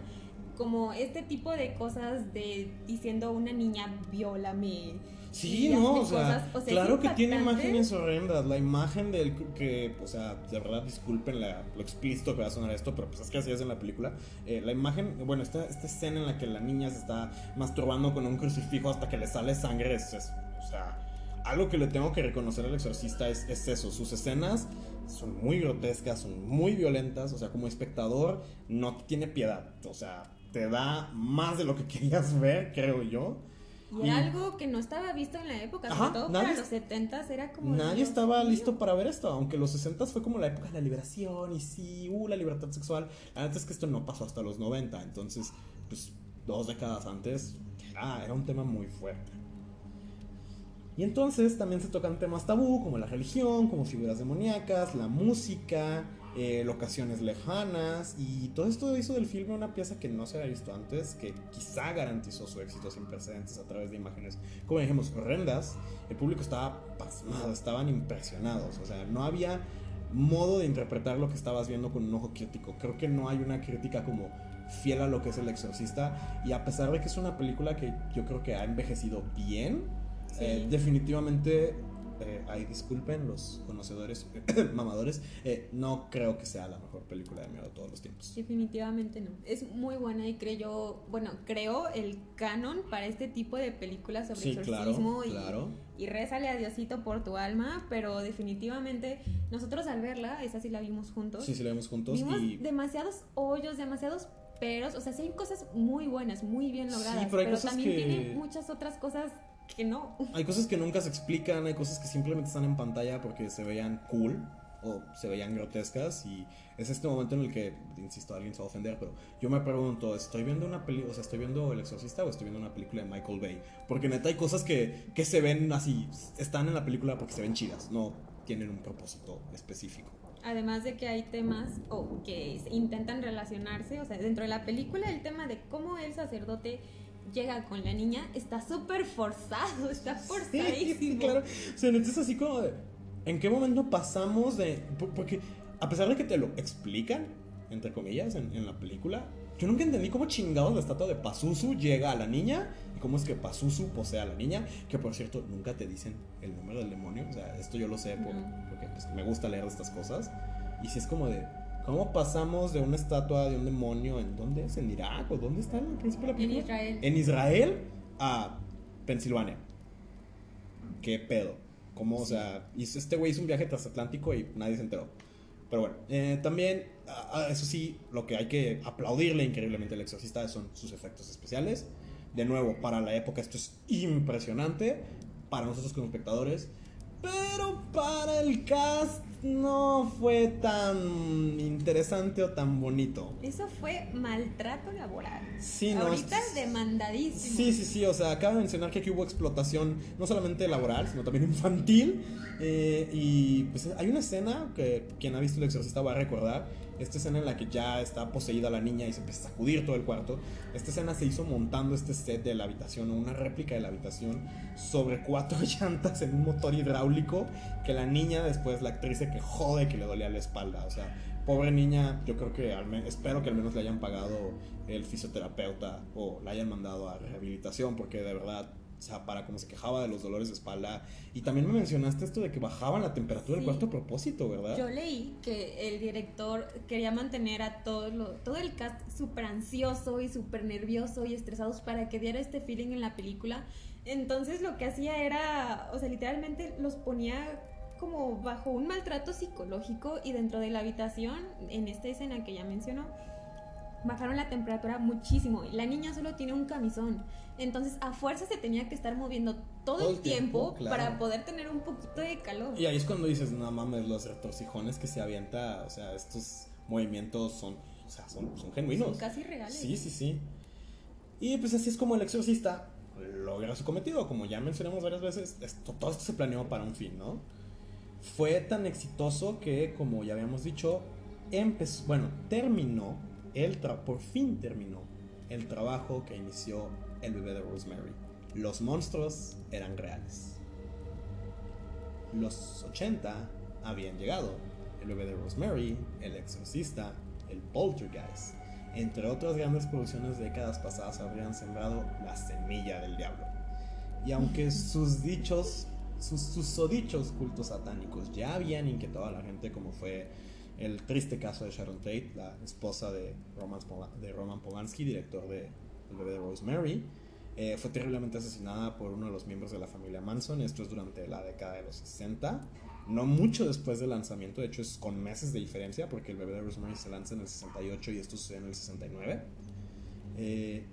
como este tipo de cosas de diciendo una niña viólame. Sí, no, o sea, o claro que tiene imágenes horrendas. La imagen del que, o sea, de verdad disculpen la- lo explícito que va a sonar esto, pero pues es que así es en la película. Eh, la imagen, bueno, esta, esta escena en la que la niña se está masturbando con un crucifijo hasta que le sale sangre, es, es- o sea, algo que le tengo que reconocer al exorcista es, es eso. Sus escenas son muy grotescas, son muy violentas, o sea, como espectador no tiene piedad, o sea, te da más de lo que querías ver, creo yo. Y era Y- algo que no estaba visto en la época, Ajá, sobre todo nadie- para los 70 era como... Nadie Dios estaba mío. listo para ver esto, aunque los 60 fue como la época de la liberación y sí, uh, la libertad sexual. La verdad es que esto no pasó hasta los 90, entonces, pues dos décadas antes, ah, era un tema muy fuerte. Y entonces también se tocan temas tabú como la religión, como figuras demoníacas, la música, eh, locaciones lejanas y todo esto hizo del filme una pieza que no se había visto antes, que quizá garantizó su éxito sin precedentes a través de imágenes, como dijimos, horrendas. El público estaba pasmado, estaban impresionados, o sea, no había modo de interpretar lo que estabas viendo con un ojo crítico. Creo que no hay una crítica como fiel a lo que es el exorcista y a pesar de que es una película que yo creo que ha envejecido bien, Sí. eh, definitivamente, eh, ay, disculpen los conocedores, mamadores, eh, no creo que sea la mejor película de miedo de todos los tiempos. Definitivamente no. Es muy buena y creo, bueno, creo el canon para este tipo de películas sobre Sí, claro, exorcismo y, claro. y rézale a Diosito por tu alma, pero definitivamente nosotros al verla, esa sí la vimos juntos, Sí, sí, la vemos juntos vimos y... demasiados hoyos, demasiados peros, o sea, sí hay cosas muy buenas, muy bien Sí, logradas, pero hay cosas también que- tiene muchas otras cosas que no. Hay cosas que nunca se explican, hay cosas que simplemente están en pantalla porque se veían cool o se veían grotescas y es este momento en el que, insisto, alguien se va a ofender, pero yo me pregunto, ¿estoy viendo una película, o sea, estoy viendo El Exorcista o estoy viendo una película de Michael Bay? Porque neta hay cosas que, que se ven así, están en la película porque se ven chidas, no tienen un propósito específico. Además de que hay temas o que intentan relacionarse, o sea, dentro de la película el tema de cómo el sacerdote llega con la niña está súper forzado, está forzadísimo. Sí, claro. O sea, neta es así como de. ¿En qué momento pasamos de.? por- Porque a pesar de que te lo explican, entre comillas, en, en la película, yo nunca entendí cómo chingados la estatua de Pazuzu llega a la niña y cómo es que Pazuzu posee a la niña. Que por cierto, nunca te dicen el nombre del demonio. O sea, esto yo lo sé por- porque pues, me gusta leer estas cosas. Y si es como de. ¿Cómo pasamos de una estatua de un demonio en dónde es? ¿En Irak? ¿O dónde está el principio de la En película? Israel. En Israel a Pensilvania. ¿Qué pedo? ¿Cómo, o sea, hizo- este güey hizo un viaje transatlántico y nadie se enteró. Pero bueno, eh, también, ah, ah, eso sí, lo que hay que aplaudirle increíblemente al exorcista son sus efectos especiales. De nuevo, para la época esto es impresionante, para nosotros como espectadores. Pero para el cast no fue tan interesante o tan bonito. Eso fue maltrato laboral. Sí, no, Ahorita es- demandadísimo. Sí, sí, sí, o sea, acaba de mencionar que aquí hubo explotación no solamente laboral, sino también infantil. eh, y pues hay una escena que quien ha visto El Exorcista va a recordar. Esta escena en la que ya está poseída la niña y se empieza a sacudir todo el cuarto. Esta escena se hizo montando este set de la habitación, o una réplica de la habitación, sobre cuatro llantas en un motor hidráulico. Que la niña después, la actriz se quejó de que le dolía la espalda. O sea, pobre niña, yo creo que al espero que al menos le hayan pagado el fisioterapeuta o la hayan mandado a rehabilitación, porque de verdad sea, para como se quejaba de los dolores de espalda. Y también me mencionaste esto de que bajaban la temperatura del cuarto a propósito, ¿verdad? Yo leí que el director quería mantener a todo, lo, todo el cast súper ansioso y súper nervioso y estresados para que diera este feeling en la película. Entonces lo que hacía era, o sea, literalmente los ponía como bajo un maltrato psicológico y dentro de la habitación, en esta escena que ya mencionó, bajaron la temperatura muchísimo. La niña solo tiene un camisón. Entonces, a fuerza se tenía que estar moviendo todo, el tiempo, para poder tener un poquito de calor. Y ahí es cuando dices, no mames, los retorcijones que se avienta, o sea, estos movimientos son, o sea, son, son genuinos. Son casi reales. Sí, sí, sí. Y pues así es como el exorcista logra su cometido. Como ya mencionamos varias veces, esto, todo esto se planeó para un fin, ¿no? Fue tan exitoso que, como ya habíamos dicho, empezó, bueno, terminó, el por fin terminó el trabajo que inició el bebé de Rosemary. Los monstruos eran reales. Los 80 habían llegado. El bebé de Rosemary, El Exorcista, El Poltergeist, entre otras grandes producciones de décadas pasadas, habrían sembrado la semilla del diablo. Y aunque sus dichos, sus susodichos cultos satánicos ya habían inquietado a la gente, como fue el triste caso de Sharon Tate, la esposa de Roman, de Polanski, director de El bebé de Rosemary, eh, fue terriblemente asesinada por uno de los miembros de la familia Manson. Esto es durante la década de los 60. No mucho después del lanzamiento, de hecho es con meses de diferencia, porque el bebé de Rosemary se lanza en el 68 y esto sucede en el 69. Eh,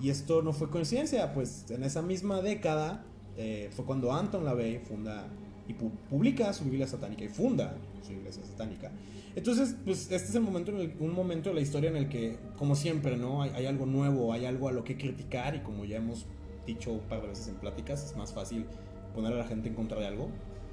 y esto no fue coincidencia, pues en esa misma década eh, fue cuando Anton LaVey funda y publica su Biblia satánica y funda su iglesia satánica. Entonces, pues este es el momento un momento de la historia en el que, como siempre, ¿no? Hay, algo nuevo, hay algo a lo que criticar y como ya hemos dicho un par de veces en pláticas, es más fácil poner a la gente en contra de algo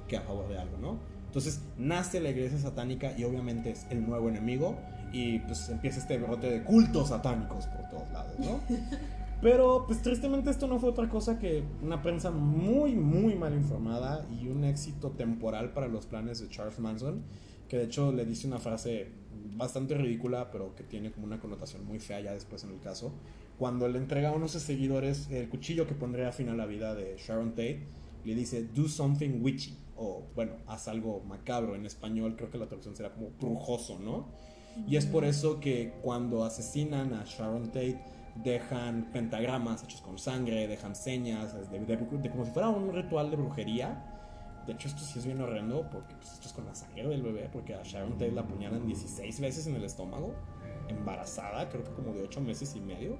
que a favor de algo, ¿no? Entonces nace la iglesia satánica y obviamente es el nuevo enemigo y pues empieza este brote de cultos satánicos por todos lados, ¿no? Pero pues tristemente esto no fue otra cosa que una prensa muy muy mal informada y un éxito temporal para los planes de Charles Manson que de hecho le dice una frase bastante ridícula, pero que tiene como una connotación muy fea ya después en el caso, cuando le entrega a unos seguidores el cuchillo que pondría fin a la vida de Sharon Tate, le dice, do something witchy, o bueno, haz algo macabro, en español creo que la traducción será como brujoso, ¿no? Y es por eso que cuando asesinan a Sharon Tate, dejan pentagramas hechos con sangre, dejan señas, de como si fuera un ritual de brujería, de hecho, esto sí es bien horrendo porque pues, esto es con la sangre del bebé, porque a Sharon Tate la apuñalan 16 veces en el estómago, embarazada, creo que como de 8 meses y medio.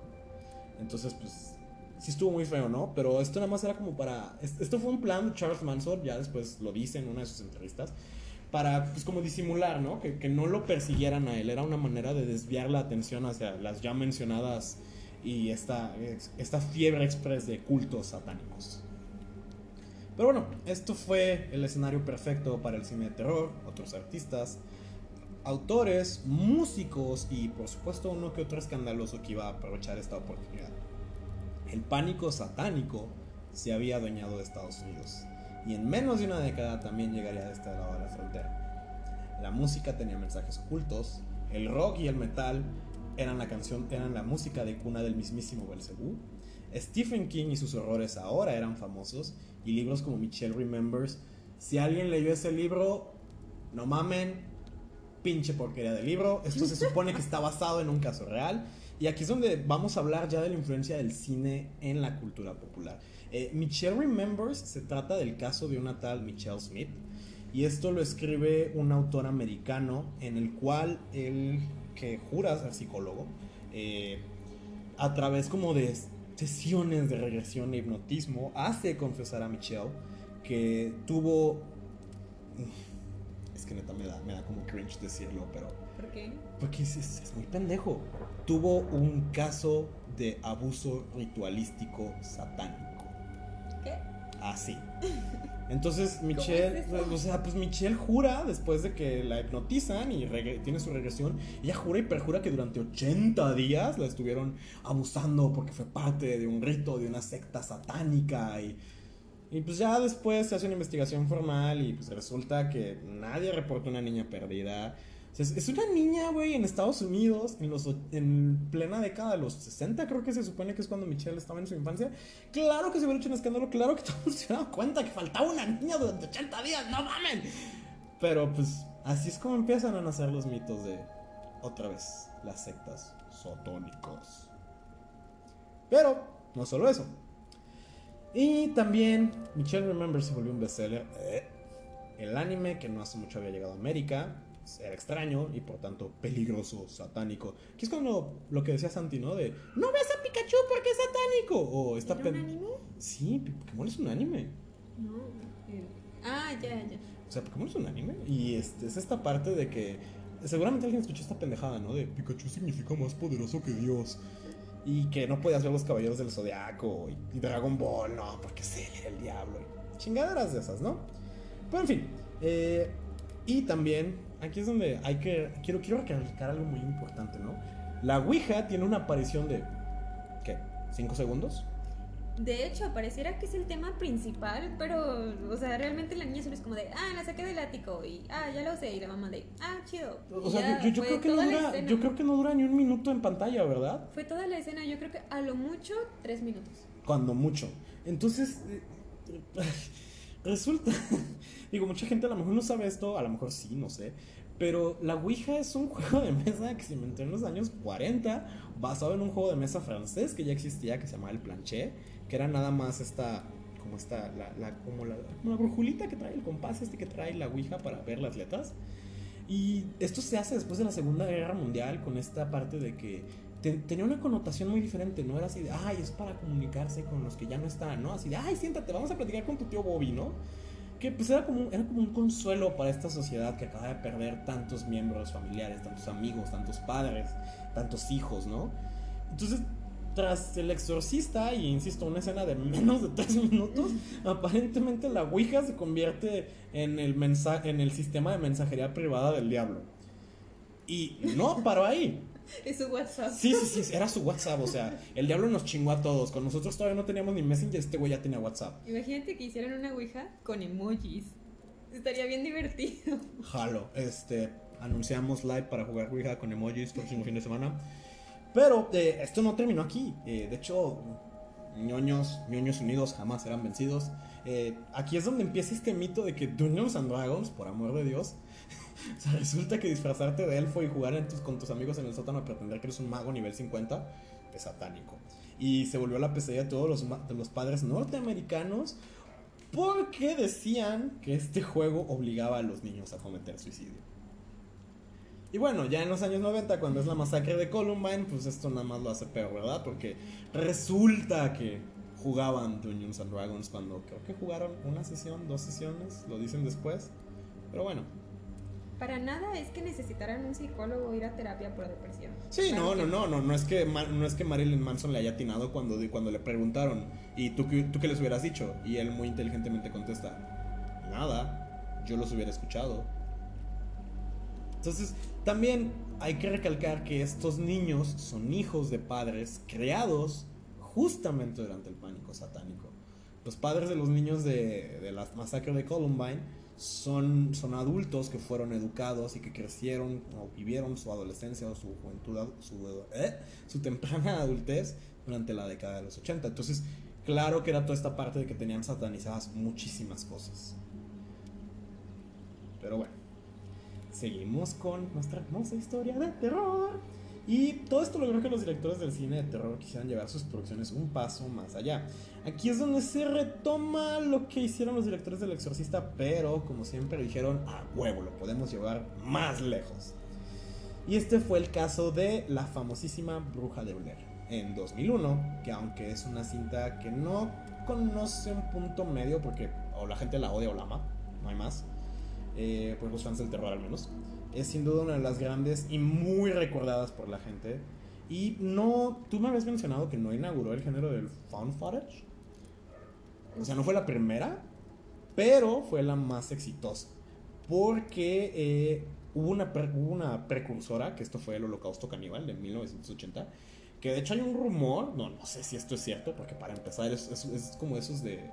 Entonces, pues sí estuvo muy feo, ¿no? Pero esto nada más era como para... Esto fue un plan de Charles Manson, ya después lo dice en una de sus entrevistas, para pues como disimular, ¿no? Que, que no lo persiguieran a él, era una manera de desviar la atención hacia las ya mencionadas y esta, esta fiebre express de cultos satánicos. Pero bueno, esto fue el escenario perfecto para el cine de terror, otros artistas, autores, músicos y por supuesto uno que otro escandaloso que iba a aprovechar esta oportunidad. El pánico satánico se había adueñado de Estados Unidos y en menos de una década también llegaría de este lado de la frontera. La música tenía mensajes ocultos, el rock y el metal eran la canción, eran la música de cuna del mismísimo Belcebú. Stephen King y sus horrores ahora eran famosos y libros como Michelle Remembers. Si alguien leyó ese libro, no mamen, pinche porquería de libro. Esto se supone que está basado en un caso real. Y aquí es donde vamos a hablar ya de la influencia del cine en la cultura popular. Eh, Michelle Remembers se trata del caso de una tal Michelle Smith. Y esto lo escribe un autor americano en el cual él, que jura ser psicólogo, eh, a través como de sesiones de regresión e hipnotismo hace confesar a Michelle que tuvo... Es que neta me da, me da como cringe decirlo, pero... ¿Por qué? Porque es, es, muy pendejo. Tuvo un caso de abuso ritualístico satánico. ¿Qué? Así. Entonces Michelle, o sea, pues Michelle jura después de que la hipnotizan y tiene su regresión, ella jura y perjura que durante 80 días la estuvieron abusando porque fue parte de un rito, de una secta satánica y, y pues ya después se hace una investigación formal y pues resulta que nadie reporta una niña perdida. Es, una niña, güey, en Estados Unidos, en, plena década de los 60, creo que se supone que es cuando Michelle estaba en su infancia. Claro que se hubiera hecho un escándalo, claro que todos se dado cuenta que faltaba una niña durante 80 días, no mamen. Pero pues así es como empiezan a nacer los mitos de, otra vez, las sectas sotónicos. Pero, no solo eso. Y también Michelle Remember se volvió un bestseller. Eh, el anime que no hace mucho había llegado a América era extraño y por tanto peligroso, satánico. Que es como lo que decía Santi, ¿no? De no ves a Pikachu porque es satánico. O esta ¿Era un anime? Sí, Pokémon es un anime. No. Ah, ya, ya. O sea, Pokémon es un anime. Y este, es esta parte de que. Seguramente alguien escuchó esta pendejada, ¿no? De Pikachu significa más poderoso que Dios. Y que no podías ver los caballeros del zodiaco y, Dragon Ball, no, porque él era el diablo. Y chingaderas de esas, ¿no? Pero en fin. Eh, y también aquí es donde hay que. Quiero, quiero recalcar algo muy importante, ¿no? La Ouija tiene una aparición de. ¿Qué? ¿Cinco segundos? De hecho, pareciera que es el tema principal, pero, o sea, realmente la niña solo es como de, ah, la saqué del ático y, ah, ya lo sé, y la mamá de, ah, chido. O sea, yo, creo que no dura, yo creo que no dura ni un minuto en pantalla, ¿verdad? Fue toda la escena, yo creo que a lo mucho tres minutos. Cuando mucho. Entonces, eh, resulta, digo, mucha gente a lo mejor no sabe esto, a lo mejor sí, no sé, pero la Ouija es un juego de mesa que se inventó en los años 40, basado en un juego de mesa francés que ya existía, que se llamaba el planché, que era nada más esta, como esta, la, como la, brujulita que trae el compás este que trae la Ouija para ver las letras. Y esto se hace después de la Segunda Guerra Mundial con esta parte de que tenía una connotación muy diferente, no era así de, ay, es para comunicarse con los que ya no están, ¿no? Así de, ay, siéntate, vamos a platicar con tu tío Bobby, ¿no? Que pues era como, era como un consuelo para esta sociedad que acaba de perder tantos miembros familiares, tantos amigos, tantos padres, tantos hijos, ¿no? Entonces, tras el exorcista, y insisto, una escena de menos de tres minutos, aparentemente la Ouija se convierte en el, en el sistema de mensajería privada del diablo. Y no paró ahí. Es su WhatsApp. Sí, sí, sí, era su WhatsApp. O sea, el diablo nos chingó a todos. Con nosotros todavía no teníamos ni Messenger, este güey ya tenía WhatsApp. Imagínate que hicieran una Ouija con emojis. Estaría bien divertido. Jalo, este. Anunciamos live para jugar Ouija con emojis próximo fin de semana. Pero eh, esto no terminó aquí. Eh, de hecho, ñoños, ñoños unidos jamás serán vencidos. Eh, aquí es donde empieza este mito de que Dungeons and Dragons, por amor de Dios, o sea, resulta que disfrazarte de elfo y jugar con tus amigos en el sótano a pretender que eres un mago nivel 50 es satánico. Y se volvió la pesadilla de todos los, padres norteamericanos porque decían que este juego obligaba a los niños a cometer suicidio. Y bueno, ya en los años 90, cuando es la masacre de Columbine, pues esto nada más lo hace peor, ¿verdad? Porque resulta que jugaban Dungeons and Dragons cuando creo que jugaron una sesión, dos sesiones, lo dicen después. Pero bueno, para nada es que necesitaran un psicólogo ir a terapia por depresión. Sí, no, no, no, no, no es que no es que Marilyn Manson le haya atinado cuando, cuando le preguntaron y tú, tú qué les hubieras dicho y él muy inteligentemente contesta, nada, yo los hubiera escuchado. Entonces, también hay que recalcar que estos niños son hijos de padres creados justamente durante el pánico satánico. Los padres de los niños de, de la masacre de Columbine son, son adultos que fueron educados y que crecieron o vivieron su adolescencia o su juventud, su, ¿eh? su temprana adultez durante la década de los 80. Entonces, claro que era toda esta parte de que tenían satanizadas muchísimas cosas. Pero bueno, seguimos con nuestra hermosa historia de terror. Y todo esto logró que los directores del cine de terror quisieran llevar sus producciones un paso más allá. Aquí es donde se retoma lo que hicieron los directores del Exorcista, pero como siempre dijeron, a huevo, lo podemos llevar más lejos. Y este fue el caso de la famosísima Bruja de Blair en 2001, que aunque es una cinta que no conoce un punto medio porque o la gente la odia o la ama, no hay más, eh, pues los fans del terror al menos es sin duda una de las grandes y muy recordadas por la gente. Y no, tú me habías mencionado que no inauguró el género del found footage. O sea, no fue la primera, pero fue la más exitosa. Porque eh, hubo, una una precursora, que esto fue el Holocausto Caníbal de 1980, que de hecho hay un rumor, no, no sé si esto es cierto, porque para empezar es, es, como esos de,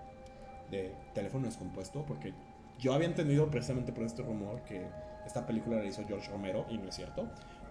de teléfono descompuesto, porque Yo había entendido precisamente por este rumor que esta película la hizo George Romero, y no es cierto.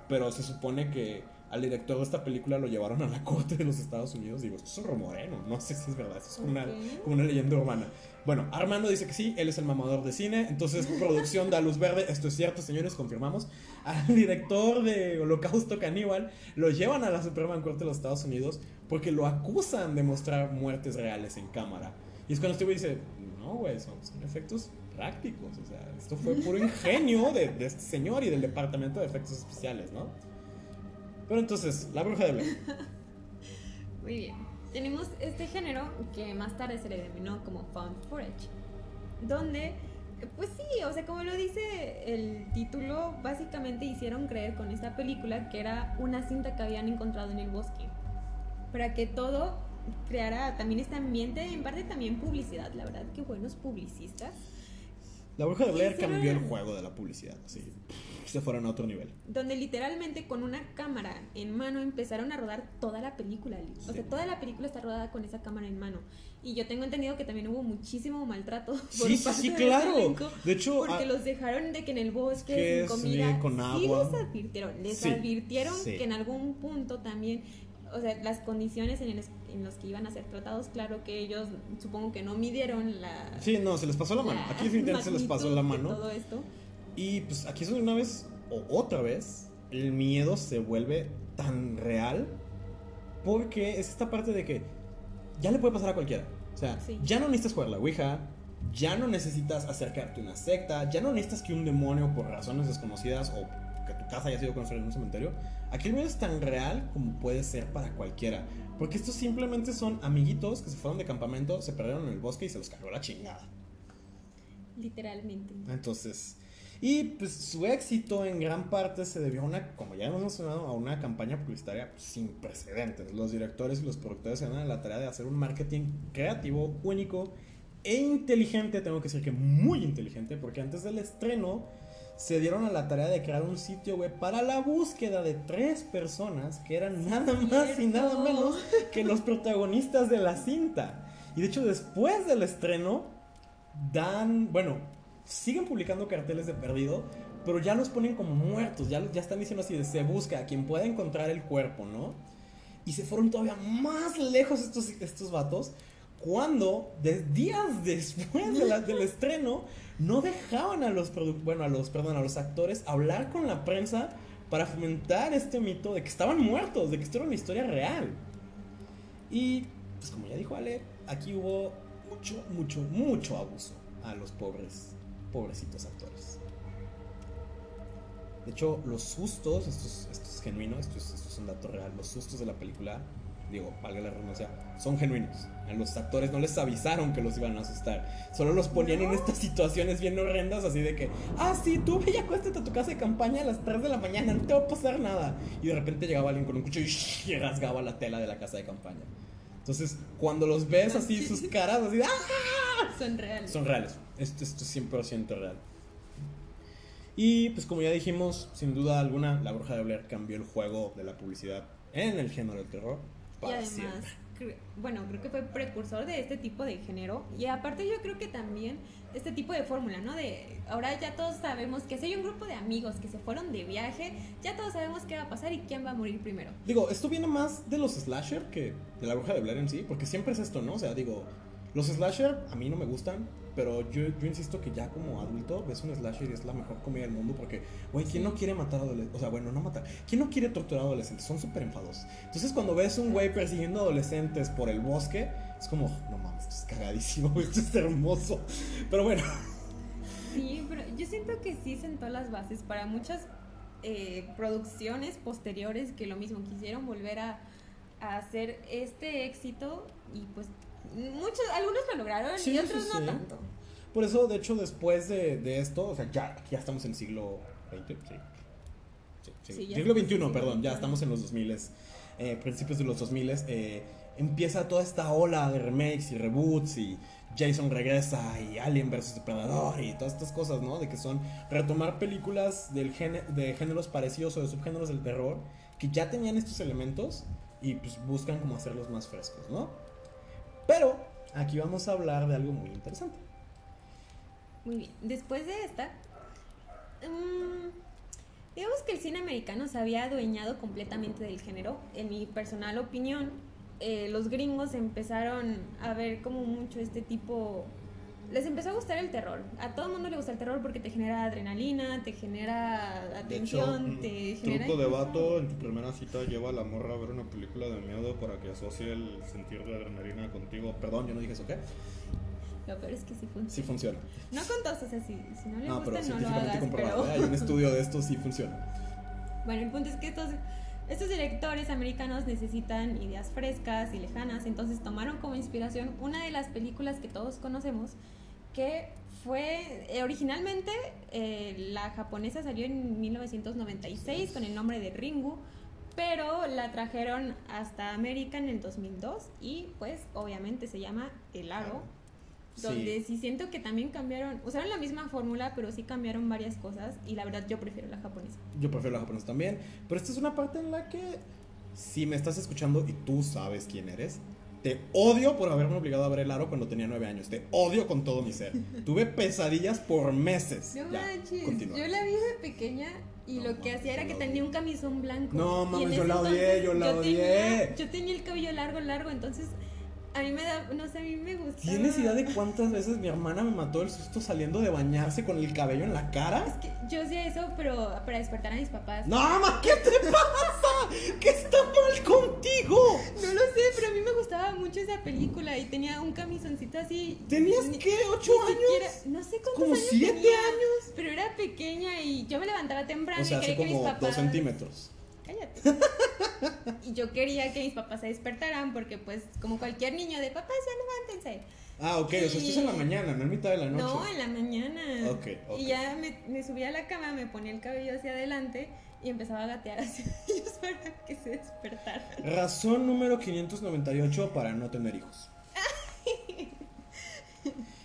Pero se supone que al director de esta película lo llevaron a la corte de los Estados Unidos. Digo, esto es un rumor, ¿eh? No, no sé si es verdad, esto es como, una, Ok. como una leyenda urbana. Bueno, Armando dice que sí, él es el mamador de cine. Entonces, producción da luz verde. Esto es cierto, señores, confirmamos. Al director de Holocausto Caníbal lo llevan a la Suprema Corte de los Estados Unidos porque lo acusan de mostrar muertes reales en cámara. Y es cuando este güey dice: No, güey, son efectos prácticos. O sea, esto fue puro ingenio de, de este señor y del departamento de efectos especiales, ¿no? Pero entonces, La Bruja de Blair. Muy bien. Tenemos este género que más tarde se le denominó como found footage, donde, pues sí, o sea, como lo dice el título, básicamente hicieron creer con esta película que era una cinta que habían encontrado en el bosque, para que todo creara también este ambiente, en parte también publicidad, la verdad que buenos publicistas, La Bruja de Blair cambió el juego de la publicidad. Así, se fueron a otro nivel. donde literalmente con una cámara en mano empezaron a rodar toda la película. O Sí. sea, toda la película está rodada con esa cámara en mano. Y yo tengo entendido que también hubo muchísimo maltrato. por Sí, sí, parte sí, claro. elenco, De hecho, Porque ah, los dejaron de que en el bosque, Que sin comida. eh, con Sí agua. les advirtieron. Les Sí, advirtieron sí. que en algún punto también. O sea, las condiciones en, en los que iban a ser tratados, claro que ellos supongo que no midieron la. Sí, no, se les pasó la mano. la Aquí definitivamente se les pasó la mano. Todo esto. Y pues aquí es una vez o otra vez el miedo se vuelve tan real porque es esta parte de que ya le puede pasar a cualquiera. O sea, Sí. ya no necesitas jugar la Ouija, ya no necesitas acercarte a una secta, ya no necesitas que un demonio por razones desconocidas o que tu casa haya sido construida en un cementerio. Aquí el miedo es tan real como puede ser para cualquiera. Porque estos simplemente son amiguitos que se fueron de campamento, se perdieron en el bosque y se los cargó la chingada. Literalmente. Entonces, y pues su éxito en gran parte se debió a una, como ya hemos mencionado, a una campaña publicitaria sin precedentes. Los directores y los productores se dan a la tarea de hacer un marketing creativo, único e inteligente. Tengo que decir que muy inteligente, porque antes del estreno se dieron a la tarea de crear un sitio web para la búsqueda de tres personas que eran nada más y nada menos que los protagonistas de la cinta. Y de hecho, después del estreno, dan, bueno, siguen publicando carteles de perdido, pero ya los ponen como muertos, ya, ya están diciendo así de se busca a quien pueda encontrar el cuerpo, ¿no? Y se fueron todavía más lejos estos, estos vatos cuando días después de la- del estreno no dejaban a los bueno a los perdón a los actores hablar con la prensa para fomentar este mito de que estaban muertos de que esto era una historia real. Y pues como ya dijo Ale aquí hubo mucho mucho mucho abuso a los pobres pobrecitos actores. De hecho los sustos estos estos genuinos esto es, esto es un dato real los sustos de la película digo, valga la redundancia, son genuinos. A los actores no les avisaron que los iban a asustar. Solo los ponían en estas situaciones bien horrendas, así de que, ah, sí, tú ve y acuéstate a tu casa de campaña a las 3 de la mañana, no te va a pasar nada. Y de repente llegaba alguien con un cuchillo y rasgaba la tela de la casa de campaña. Entonces, cuando los ves así, sus caras así, ¡ah! Son reales. Son reales. Esto, esto es 100% real. Y pues como ya dijimos, sin duda alguna, La Bruja de Blair cambió el juego de la publicidad en el género del terror. Y además, cre- bueno, creo que fue precursor de este tipo de género. Y aparte yo creo que también este tipo de fórmula, ¿no? De ahora ya todos sabemos que si hay un grupo de amigos que se fueron de viaje, ya todos sabemos qué va a pasar y quién va a morir primero. Digo, esto viene más de los slasher que de la bruja de Blair en sí, porque siempre es esto, ¿no? O sea, digo, los slasher a mí no me gustan, pero yo, insisto que ya como adulto ves un slasher y es la mejor comida del mundo porque, güey, ¿quién no quiere matar adolescentes? O sea, bueno, no matar. ¿Quién no quiere torturar adolescentes? Son súper enfadosos. Entonces, cuando ves un güey persiguiendo adolescentes por el bosque, es como, no mames, esto es cagadísimo, esto es hermoso. Pero bueno, Sí, pero yo siento que sí sentó las bases para muchas eh, producciones posteriores que lo mismo quisieron volver a, a hacer este éxito y pues muchos, algunos lo lograron Sí, y otros sí, no sí. tanto. por eso, de hecho, después de, de esto, o sea, ya, ya estamos en el siglo XX, sí. Siglo XXI, siglo perdón, ya estamos en los 2000, eh, principios de los 2000, eh, empieza toda esta ola de remakes y reboots y Jason regresa y Alien vs Depredador y todas estas cosas, ¿no? De que son retomar películas del de géneros parecidos o de subgéneros del terror que ya tenían estos elementos y pues buscan como hacerlos más frescos, ¿no? Pero aquí vamos a hablar de algo muy interesante. Muy bien. Después de esta, mm, digamos que el cine americano se había adueñado completamente del género. En mi personal opinión, eh, los gringos empezaron a ver como mucho este tipo les empezó a gustar el terror. A todo el mundo le gusta el terror porque te genera adrenalina, te genera atención, mm, te genera... Truco de vato, en tu primera cita lleva a la morra a ver una película de miedo para que asocie el sentir de adrenalina contigo. Perdón, yo no dije eso, ¿qué? Lo peor es que sí funciona. Sí funciona. No con todos, o sea, si, si no le No, pero gusta, no lo hagas, comprobado. pero... ¿eh? Hay un estudio de esto, sí funciona. Bueno, el punto es que estos, estos directores americanos necesitan ideas frescas y lejanas, entonces tomaron como inspiración una de las películas que todos conocemos, que fue eh, originalmente eh, la japonesa salió en 1996 con el nombre de Ringu, pero la trajeron hasta América en el 2002 y pues obviamente se llama El Aro. Sí. Donde sí siento que también cambiaron, usaron la misma fórmula, pero sí cambiaron varias cosas y la verdad yo prefiero la japonesa. Yo prefiero la japonesa también. Pero esta es una parte en la que, si me estás escuchando y tú sabes quién eres, te odio por haberme obligado a ver el aro cuando tenía nueve años. Te odio con todo mi ser. Tuve pesadillas por meses. No Ya, manches, continúa. yo la vi de pequeña y No lo que mames, hacía era que tenía un camisón blanco. No, mames, yo la odié, yo la odié. Tenía, yo tenía el cabello largo, largo, entonces a mí me da, no sé, a mí me gusta. ¿Tienes idea de cuántas veces mi hermana me mató el susto saliendo de bañarse con el cabello en la Es cara? que yo hacía eso, pero para despertar a mis papás. No, mamá, ¿qué te pasa? ¿Qué está mal contigo? No lo sé, pero a mí me gustaba mucho esa película y tenía un camisoncito así. ¿Tenías Ni- qué? ¿Ocho ni siquiera- años? no sé cuántos Como años siete tenía, años. Pero era pequeña y yo me levantaba temprano O sea, y quería que mis como papás. dos centímetros. Cállate. y yo quería que mis papás se despertaran porque, pues, como cualquier niño de papás, ya levántense. Ah, ok, o sea, esto es en la Y- mañana, no en mitad de la noche. No, en la mañana. Ok, ok. Y ya me, me subía a la cama, me ponía el cabello hacia adelante y empezaba a gatear hacia ellos para que se despertaran. Razón número 598 para no tener hijos.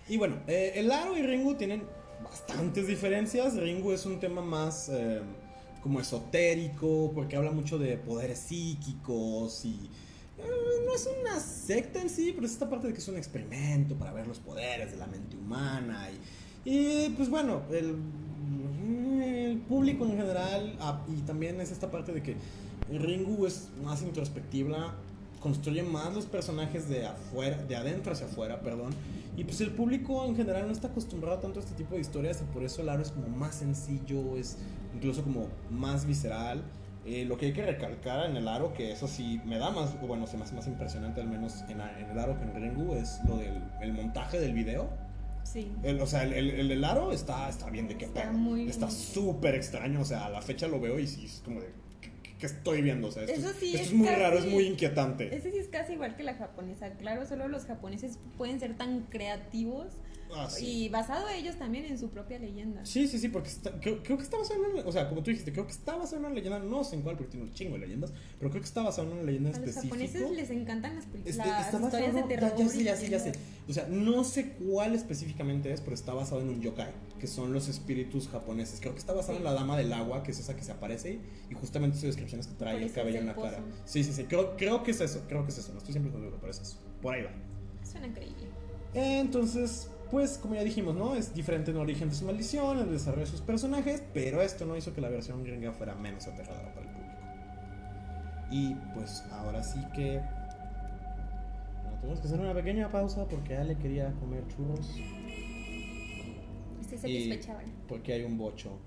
Y bueno, eh, el Aro y Ringu tienen bastantes diferencias. Ringu es un tema más eh, como esotérico, porque habla mucho de poderes psíquicos y... eh, no es una secta en sí, pero es esta parte de que es un experimento para ver los poderes de la mente humana. Y, y, pues bueno, el, el público en general, ah, y también es esta parte de que Ringu es más introspectiva, construye más los personajes de afuera, de adentro hacia afuera, perdón. Y pues el público en general no está acostumbrado tanto a este tipo de historias y por eso el aro es como más sencillo, es incluso como más visceral. Eh, lo que hay que recalcar en el aro, que eso sí me da más, o bueno, se me hace más impresionante al menos en, en el aro que en Ringu, es lo del el montaje del video. Sí. El- o sea, el, el, el- aro está, está bien de qué Está pedo. muy- Está súper extraño. O sea, a la fecha lo veo y sí es como de. ¿Qué, qué- qué estoy viendo? O sea, esto, sí, esto es es muy raro, es casi- muy inquietante. Ese sí es casi igual que la japonesa. Claro, solo los japoneses pueden ser tan creativos Ah, sí. y basado ellos también en su propia leyenda. Sí, sí, sí, porque está- creo, creo que está basado en una, o sea, como tú dijiste, creo que está basado en una leyenda, no sé en cuál, porque tiene un chingo de leyendas, pero creo que está basado en una leyenda A los específica. japoneses les encantan las, Este, las basado, historias de terror. ya, sé, ya sé, ya sé. O sea, no sé cuál específicamente es, pero está basado en un yokai, que son los espíritus japoneses. Creo que está basado Sí. en la dama del agua, que es esa que se aparece y justamente su descripción es que trae el cabello en la cara. Sí, sí, sí, creo, creo que es eso, creo que es eso. No estoy siempre seguro, pero es eso. Por ahí va. Suena increíble. Entonces, pues como ya dijimos, ¿no? Es diferente en origen de su maldición, el desarrollo de sus personajes, pero esto no hizo que la versión gringa fuera menos aterradora para el público. Y pues ahora sí que... bueno, tenemos que hacer una pequeña pausa porque Ale quería comer churros, Estoy satisfecha ahora. porque hay un bocho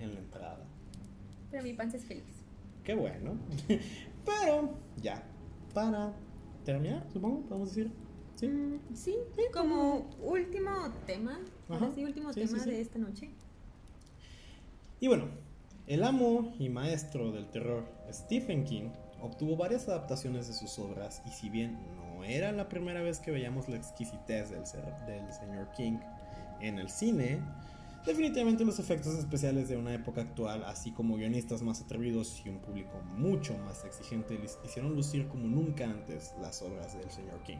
en la entrada. Pero mi panza es feliz. Qué bueno. pero ya, para terminar, supongo, podemos decir. ¿Sí? Sí, como último tema, ahora Ajá. sí, último Sí, sí, tema sí. de esta noche. Y bueno, el amo y maestro del terror Stephen King obtuvo varias adaptaciones de sus obras y si bien no era la primera vez que veíamos la exquisitez del, del señor King en el cine, definitivamente los efectos especiales de una época actual, así como guionistas más atrevidos y un público mucho más exigente, les hicieron lucir como nunca antes las obras del señor King.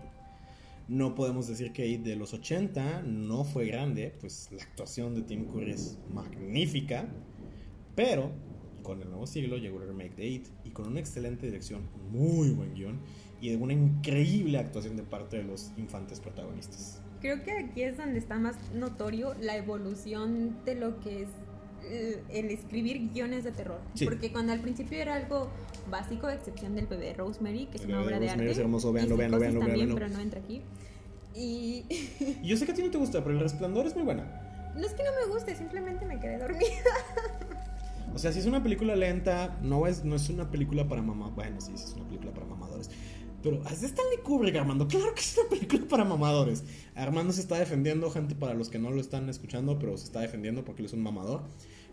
No podemos decir que de los 80 no fue grande, pues la actuación de Tim Curry es magnífica, pero con el nuevo siglo llegó el remake de It y con una excelente dirección, muy buen guion y de una increíble actuación de parte de los infantes protagonistas. Creo que aquí es donde está más notorio la evolución de lo que es el escribir guiones de terror. Sí. Porque cuando al principio era algo básico, a excepción del bebé Rosemary, que es una obra de Rosemary arte. es hermoso, véanlo, véanlo, véanlo, también, véanlo. pero no entra aquí. Y yo sé que a ti no te gusta, pero El Resplandor es muy buena. no es que no me guste, simplemente me quedé dormida. O sea, si es una película lenta, no es, no es una película para mamá. Bueno, sí, sí es una película para mamadores. Pero es de Stanley Kubrick, Armando. Claro que es una película para mamadores. Armando se está defendiendo, gente, para los que no lo están escuchando, pero se está defendiendo porque él es un mamador.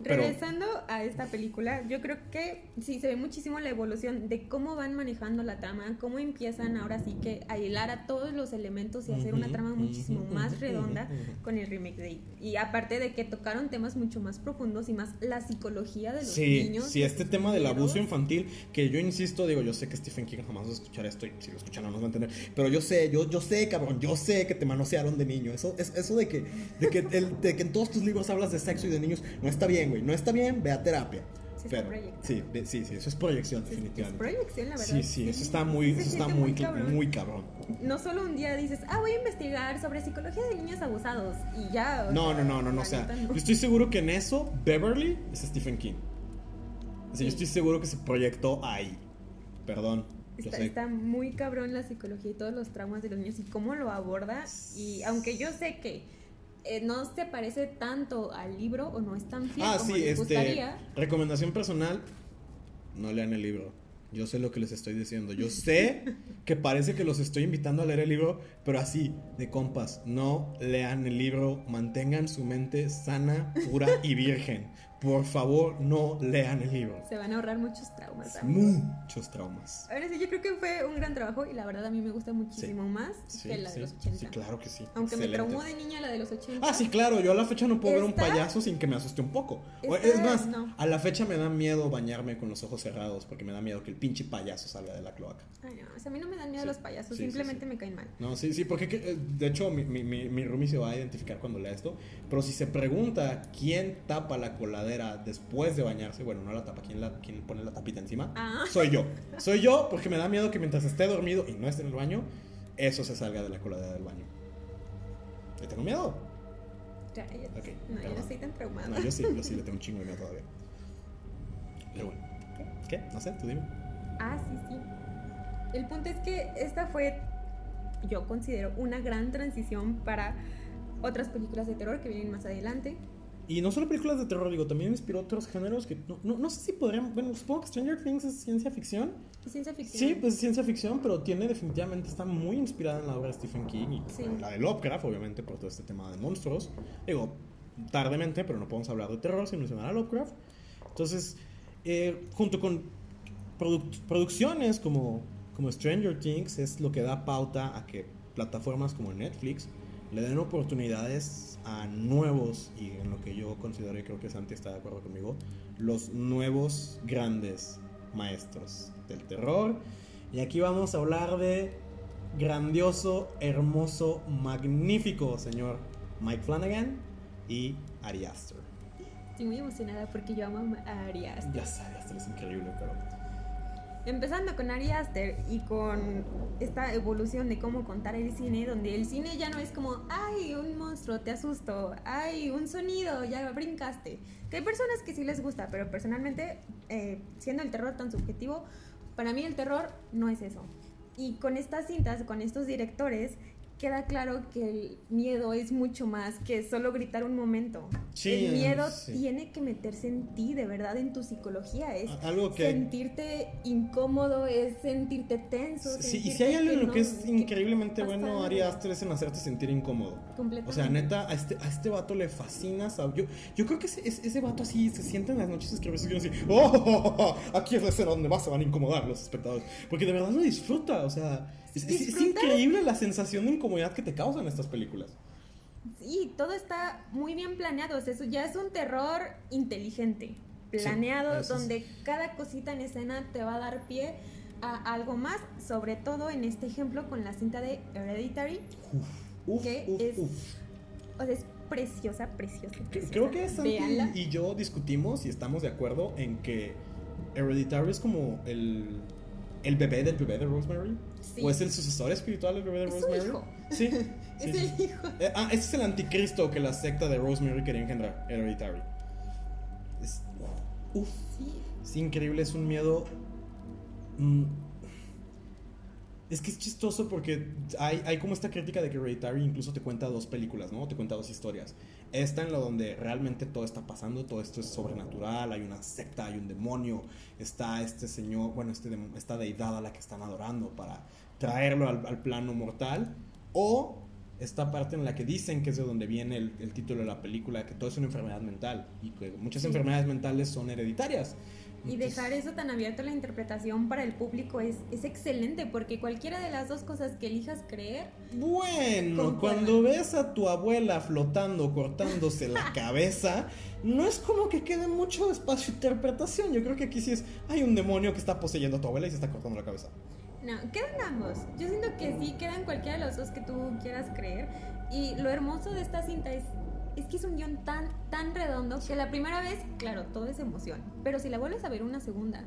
Pero- Regresando a esta película, yo creo que sí se ve muchísimo la evolución de cómo van manejando la trama, cómo empiezan ahora sí que a hilar a todos los elementos y hacer una trama muchísimo más redonda con el remake de It. Y aparte de que tocaron temas mucho más profundos y más la psicología de los Sí, niños. sí, este tema del abuso infantil, que yo insisto, digo, yo sé que Stephen King jamás va a escuchar esto y si lo escuchan no nos va a entender, pero yo sé, yo, yo sé, cabrón, yo sé que te manosearon de niño. Eso, es, eso de, que, de, que el- de que en todos tus libros hablas de sexo y de niños, no está bien, güey, no está bien, ve a terapia. Sí, Pero, sí, ve- sí, sí, eso es proyección, Sí, Es definitivamente. proyección, la verdad. Sí, sí, eso está muy, eso está siente muy, cabrón. muy cabrón. No solo un día dices, ah, voy a investigar sobre psicología de niños abusados y ya. No, sea, no, no, no, no, o sea, yo estoy seguro que en eso Beverly es Stephen King. O sea, yo estoy seguro que se proyectó ahí. Perdón. Está, está muy cabrón la psicología y todos los traumas de los niños y cómo lo aborda. Y aunque yo sé que eh, no se parece tanto al libro o no es tan fiel Ah, como sí, les este. gustaría, Recomendación personal: no lean el libro. Yo sé lo que les estoy diciendo. Yo sé que parece que los estoy invitando a leer el libro, pero así, de compas. No lean el libro. Mantengan su mente sana, pura y virgen. Por favor, no lean el libro. se van a ahorrar muchos traumas. amigos. Muchos traumas. Ahora sí, yo creo que fue un gran trabajo y la verdad a mí me gusta muchísimo más Sí, que la de los 80. sí, claro que sí. Aunque me traumó de niña la de los 80. Ah, sí, claro, yo a la fecha no puedo ver un payaso sin que me asuste un poco. Esta- es más, no. a la fecha me da miedo bañarme con los ojos cerrados porque me da miedo que el pinche payaso salga de la cloaca. Ay, no, o sea, a mí no me dan miedo los payasos, simplemente me caen mal. No, sí, sí, porque que- eh, de hecho mi, mi, mi, mi roomie se va a identificar cuando lea esto. Pero si se pregunta quién tapa la coladera después de bañarse, bueno, no la tapa, quién, la, quién pone la tapita encima, Ah. soy yo. Soy yo porque me da miedo que mientras esté dormido y no esté en el baño, eso se salga de la coladera del baño. ¿Le tengo miedo? Ya, ya- Ok, no, yo perdón. no estoy tan traumada. No, yo sí, yo sí le tengo un chingo de miedo todavía. Pero bueno, ¿qué? ¿Qué? No sé, tú dime. Ah, sí, sí. El punto es que esta fue, yo considero, una gran transición para otras películas de terror que vienen más adelante. Y no solo películas de terror, digo, también inspiró otros géneros que no, no, no sé si podrían. Bueno, supongo que Stranger Things es ciencia ficción. Y ciencia ficción. Sí, pues es ciencia ficción, pero tiene definitivamente, está muy inspirada en la obra de Stephen King y Sí. en la de Lovecraft, obviamente, por todo este tema de monstruos. Digo, tardemente, pero no podemos hablar de terror sin mencionar a Lovecraft. Entonces, eh, junto con produc- producciones como, como Stranger Things, es lo que da pauta a que plataformas como Netflix le den oportunidades a nuevos, y en lo que yo considero, y creo que Santi está de acuerdo conmigo, los nuevos grandes maestros del terror. Y aquí vamos a hablar de grandioso, hermoso, magnífico señor Mike Flanagan y Ari Aster. Estoy muy emocionada porque yo amo a Ari Aster. Ya sé, Ari Aster es increíble, pero... Empezando con Ari Aster y con esta evolución de cómo contar el cine, donde el cine ya no es como, ay, un monstruo, te asusto, ay, un sonido, ya brincaste. Que hay personas que sí les gusta, pero personalmente, eh, siendo el terror tan subjetivo, para mí el terror no es eso. Y con estas cintas, con estos directores, queda claro que el miedo es mucho más que solo gritar un momento. Sí, el miedo sí. tiene que meterse en ti, de verdad, en tu psicología. Es Algo que... sentirte incómodo, es sentirte tenso. Sí, y sentirte si hay algo en lo que es increíblemente bueno. Ari Aster es en hacerte sentir incómodo. Completamente. O sea, neta, a este, a este vato le fascina. sab- Yo, yo creo que ese, ese, vato así se sienta en las noches a escribir así, así, oh, oh, oh, oh, aquí es la escena donde más se van a incomodar los espectadores. Porque de verdad lo disfruta, o sea, es, es- es increíble la sensación de incomodidad que te causan estas películas. Sí, todo está muy bien planeado. O sea, eso ya es un terror inteligente, planeado, es- donde cada cosita en escena te va a dar pie a algo más, sobre todo en este ejemplo con la cinta de Hereditary. Uf, ¿Qué uf, es? uf. O sea, es preciosa, preciosa. Preciosa. Creo que Santi y yo discutimos y estamos de acuerdo en que Hereditary es como el el bebé del bebé de Rosemary? Sí. ¿O es el sucesor espiritual del bebé de Rosemary? hijo. Sí. Es sí, el sí. hijo. Eh, ah, ese es el anticristo que la secta de Rosemary quería engendrar, Hereditary. Es, uf, Sí. es increíble, es un miedo. mm, es que es chistoso porque hay, hay como esta crítica de que Hereditary incluso te cuenta dos películas, ¿no? Te cuenta dos historias. Esta en la donde realmente todo está pasando, todo esto es sobrenatural, hay una secta, hay un demonio, está este señor, bueno, este, esta deidad a la que están adorando para traerlo al, al plano mortal. O esta parte en la que dicen que es de donde viene el, el título de la película, que todo es una enfermedad mental y que muchas enfermedades mentales son hereditarias. Y dejar eso tan abierto a la interpretación para el público es, es excelente, porque cualquiera de las dos cosas que elijas creer, Bueno, Concuerdo. cuando ves a tu abuela flotando, cortándose la cabeza, no es como que quede mucho espacio de interpretación. Yo creo que aquí sí es, hay un demonio que está poseyendo a tu abuela y se está cortando la cabeza. no, quedan ambos. Yo siento que sí, quedan cualquiera de los dos que tú quieras creer. Y lo hermoso de esta cinta es, es que es un guion tan, tan redondo que la primera vez, claro, todo es emoción. Pero si la vuelves a ver una segunda,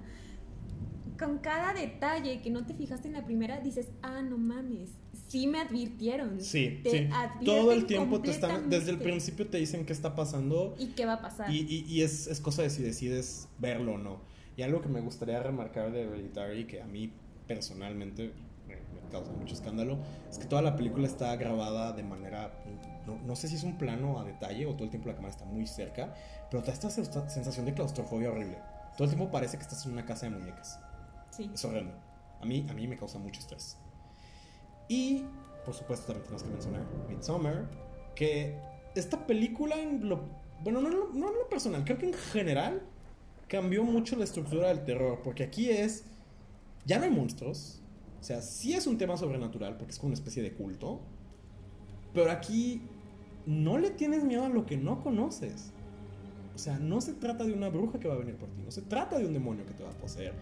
con cada detalle que no te fijaste en la primera, dices, ah, no mames, sí me advirtieron. Sí, Te sí. Todo el tiempo te están, desde el principio te dicen qué está pasando ¿Y qué va a pasar? y, y- y es, es cosa de si decides verlo o no. Y algo que me gustaría remarcar de Hereditary, que a mí personalmente me, me causa mucho escándalo, es que toda la película está grabada de manera, no, no sé si es un plano a detalle o todo el tiempo la cámara está muy cerca, pero te da esta sen- sensación de claustrofobia horrible. Todo el tiempo parece que estás en una casa de muñecas. Sí. Es horrendo. A mí, a mí me causa mucho estrés. Y, por supuesto, también tenemos que mencionar Midsommar, que esta película en lo... Bueno, no en lo, no en lo personal, creo que en general cambió mucho la estructura del terror, porque aquí es... Ya no hay monstruos, o sea, sí es un tema sobrenatural, porque es como una especie de culto, pero aquí no le tienes miedo a lo que no conoces. O sea, no se trata de una bruja que va a venir por ti, no se trata de un demonio que te va a poseer.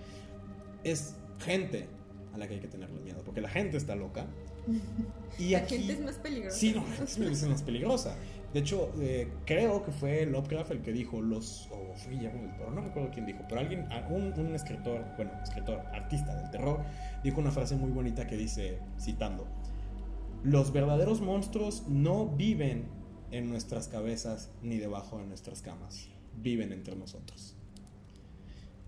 Es gente a la que hay que tenerle miedo, porque la gente está loca. Y la aquí... gente es más peligrosa. Sí, no, es más peligrosa. De hecho, eh, creo que fue Lovecraft el que dijo los. O Guillermo del Toro, no recuerdo quién dijo, pero alguien, un, un escritor, bueno, escritor, artista del terror, dijo una frase muy bonita que dice, citando: Los verdaderos monstruos no viven en nuestras cabezas ni debajo de nuestras camas, viven entre nosotros.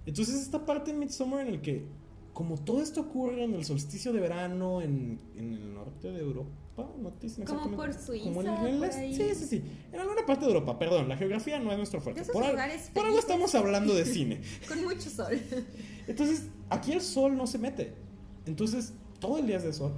Entonces, esta parte en Midsommar en el que, como todo esto ocurre en el solsticio de verano en, en el norte de Europa, no te dicen Como por Suiza, como en el- por ahí. Sí, sí, sí. En alguna parte de Europa, perdón, la geografía no es nuestro fuerte. Por, por algo estamos hablando de cine. Con mucho sol. Entonces, aquí el sol no se mete. Entonces, todo el día es de sol.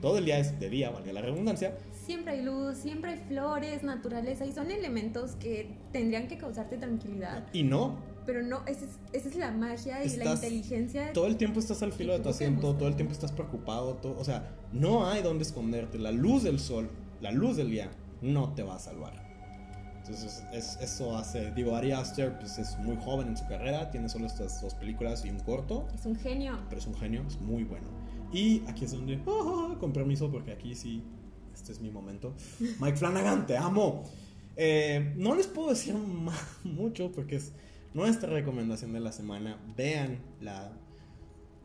Todo el día es de día, valga la redundancia. Siempre hay luz, siempre hay flores, naturaleza y son elementos que tendrían que causarte tranquilidad. Y no, Pero no, esa es, esa es la magia y la inteligencia. todo el tiempo estás al filo de tu asiento, todo el tiempo estás preocupado, todo- o sea, no hay donde esconderte. La luz del sol, la luz del día, no te va a salvar. Entonces, es- eso hace, digo, Ari Aster pues, es muy joven en su carrera, tiene solo estas dos películas y un corto, Es un genio. pero es un genio, es muy bueno. Y aquí es donde, ah, con permiso, porque aquí sí, este es mi momento. Mike Flanagan, te amo. Eh, no les puedo decir mucho porque es nuestra recomendación de la semana. Vean la...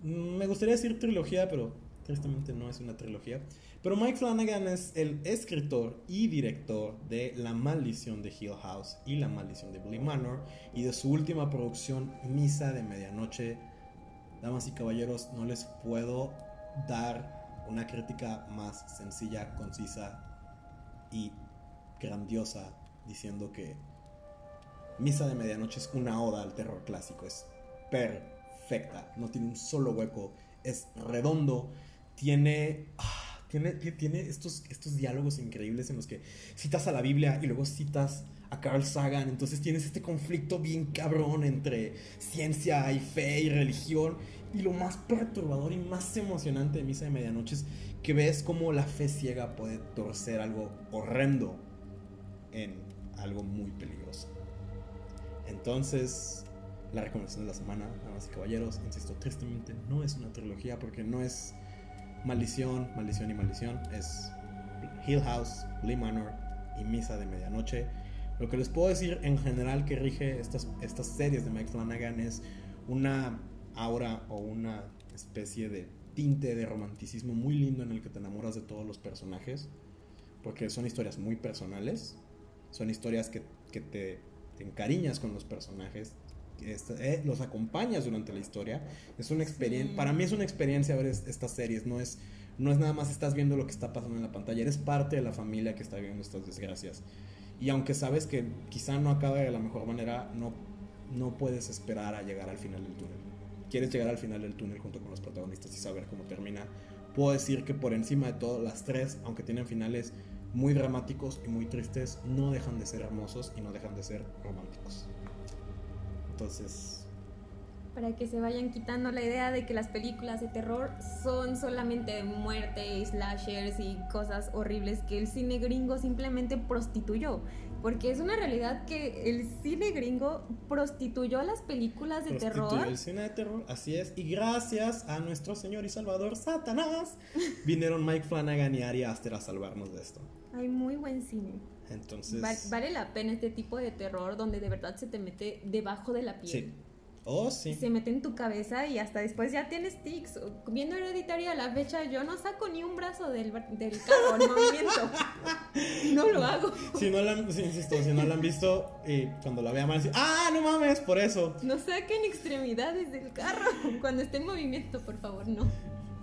Me gustaría decir trilogía, pero tristemente no es una trilogía. Pero Mike Flanagan es el escritor y director de La Maldición de Hill House y La Maldición de Bly Manor y de su última producción, Misa de Medianoche. Damas y caballeros, no les puedo dar una crítica más sencilla, concisa y grandiosa diciendo que Misa de Medianoche es una oda al terror clásico, es perfecta, no tiene un solo hueco, es redondo, tiene, ah, tiene, estos, estos diálogos increíbles en los que citas a la Biblia y luego citas a Carl Sagan, entonces tienes este conflicto bien cabrón entre ciencia y fe y religión. Y lo más perturbador y más emocionante de Misa de Medianoche es que ves cómo la fe ciega puede torcer algo horrendo en algo muy peligroso. Entonces, la recomendación de la semana, damas y caballeros, insisto, tristemente no es una trilogía porque no es maldición, maldición y maldición, es Hill House, Lee Manor y Misa de Medianoche. Lo que les puedo decir en general que rige estas, estas series de Mike Flanagan es una aura o una especie de tinte de romanticismo muy lindo en el que te enamoras de todos los personajes, porque son historias muy personales, son historias que, que te, te encariñas con los personajes, este, eh, los acompañas durante la historia. Es una experiencia, Sí. para mí es una experiencia ver es- estas series, no es, no es nada más estás viendo lo que está pasando en la pantalla, eres parte de la familia que está viviendo estas desgracias. Y aunque sabes que quizá no acabe de la mejor manera, no, no puedes esperar a llegar al final del túnel. Quieres llegar al final del túnel junto con los protagonistas y saber cómo termina. Puedo decir que por encima de todo, las tres, aunque tienen finales muy dramáticos y muy tristes, no dejan de ser hermosos y no dejan de ser románticos. Entonces, Para que se vayan quitando la idea de que las películas de terror son solamente muerte, slashers y cosas horribles que el cine gringo simplemente prostituyó. Porque es una realidad que el cine gringo prostituyó las películas de prostituyó terror. el cine de terror, así es. Y gracias a nuestro Señor y Salvador Satanás, vinieron Mike Flanagan y Ari Aster a salvarnos de esto. Hay muy buen cine. Entonces, Va- vale la pena este tipo de terror donde de verdad se te mete debajo de la piel. sí. Oh, sí. Se mete en tu cabeza y hasta después ya tienes tics. Viendo Hereditary a la fecha, yo no saco ni un brazo del, del carro en movimiento. No lo hago. Si no la han, sí, insisto, si no la han visto, y cuando la vean van a decir, ah, no mames, por eso. No saquen extremidades del carro cuando esté en movimiento, por favor, no.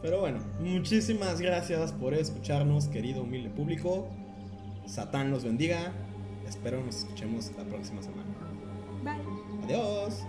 Pero bueno, muchísimas gracias por escucharnos, querido humilde público. Satán los bendiga. Espero nos escuchemos la próxima semana. Bye. Adiós.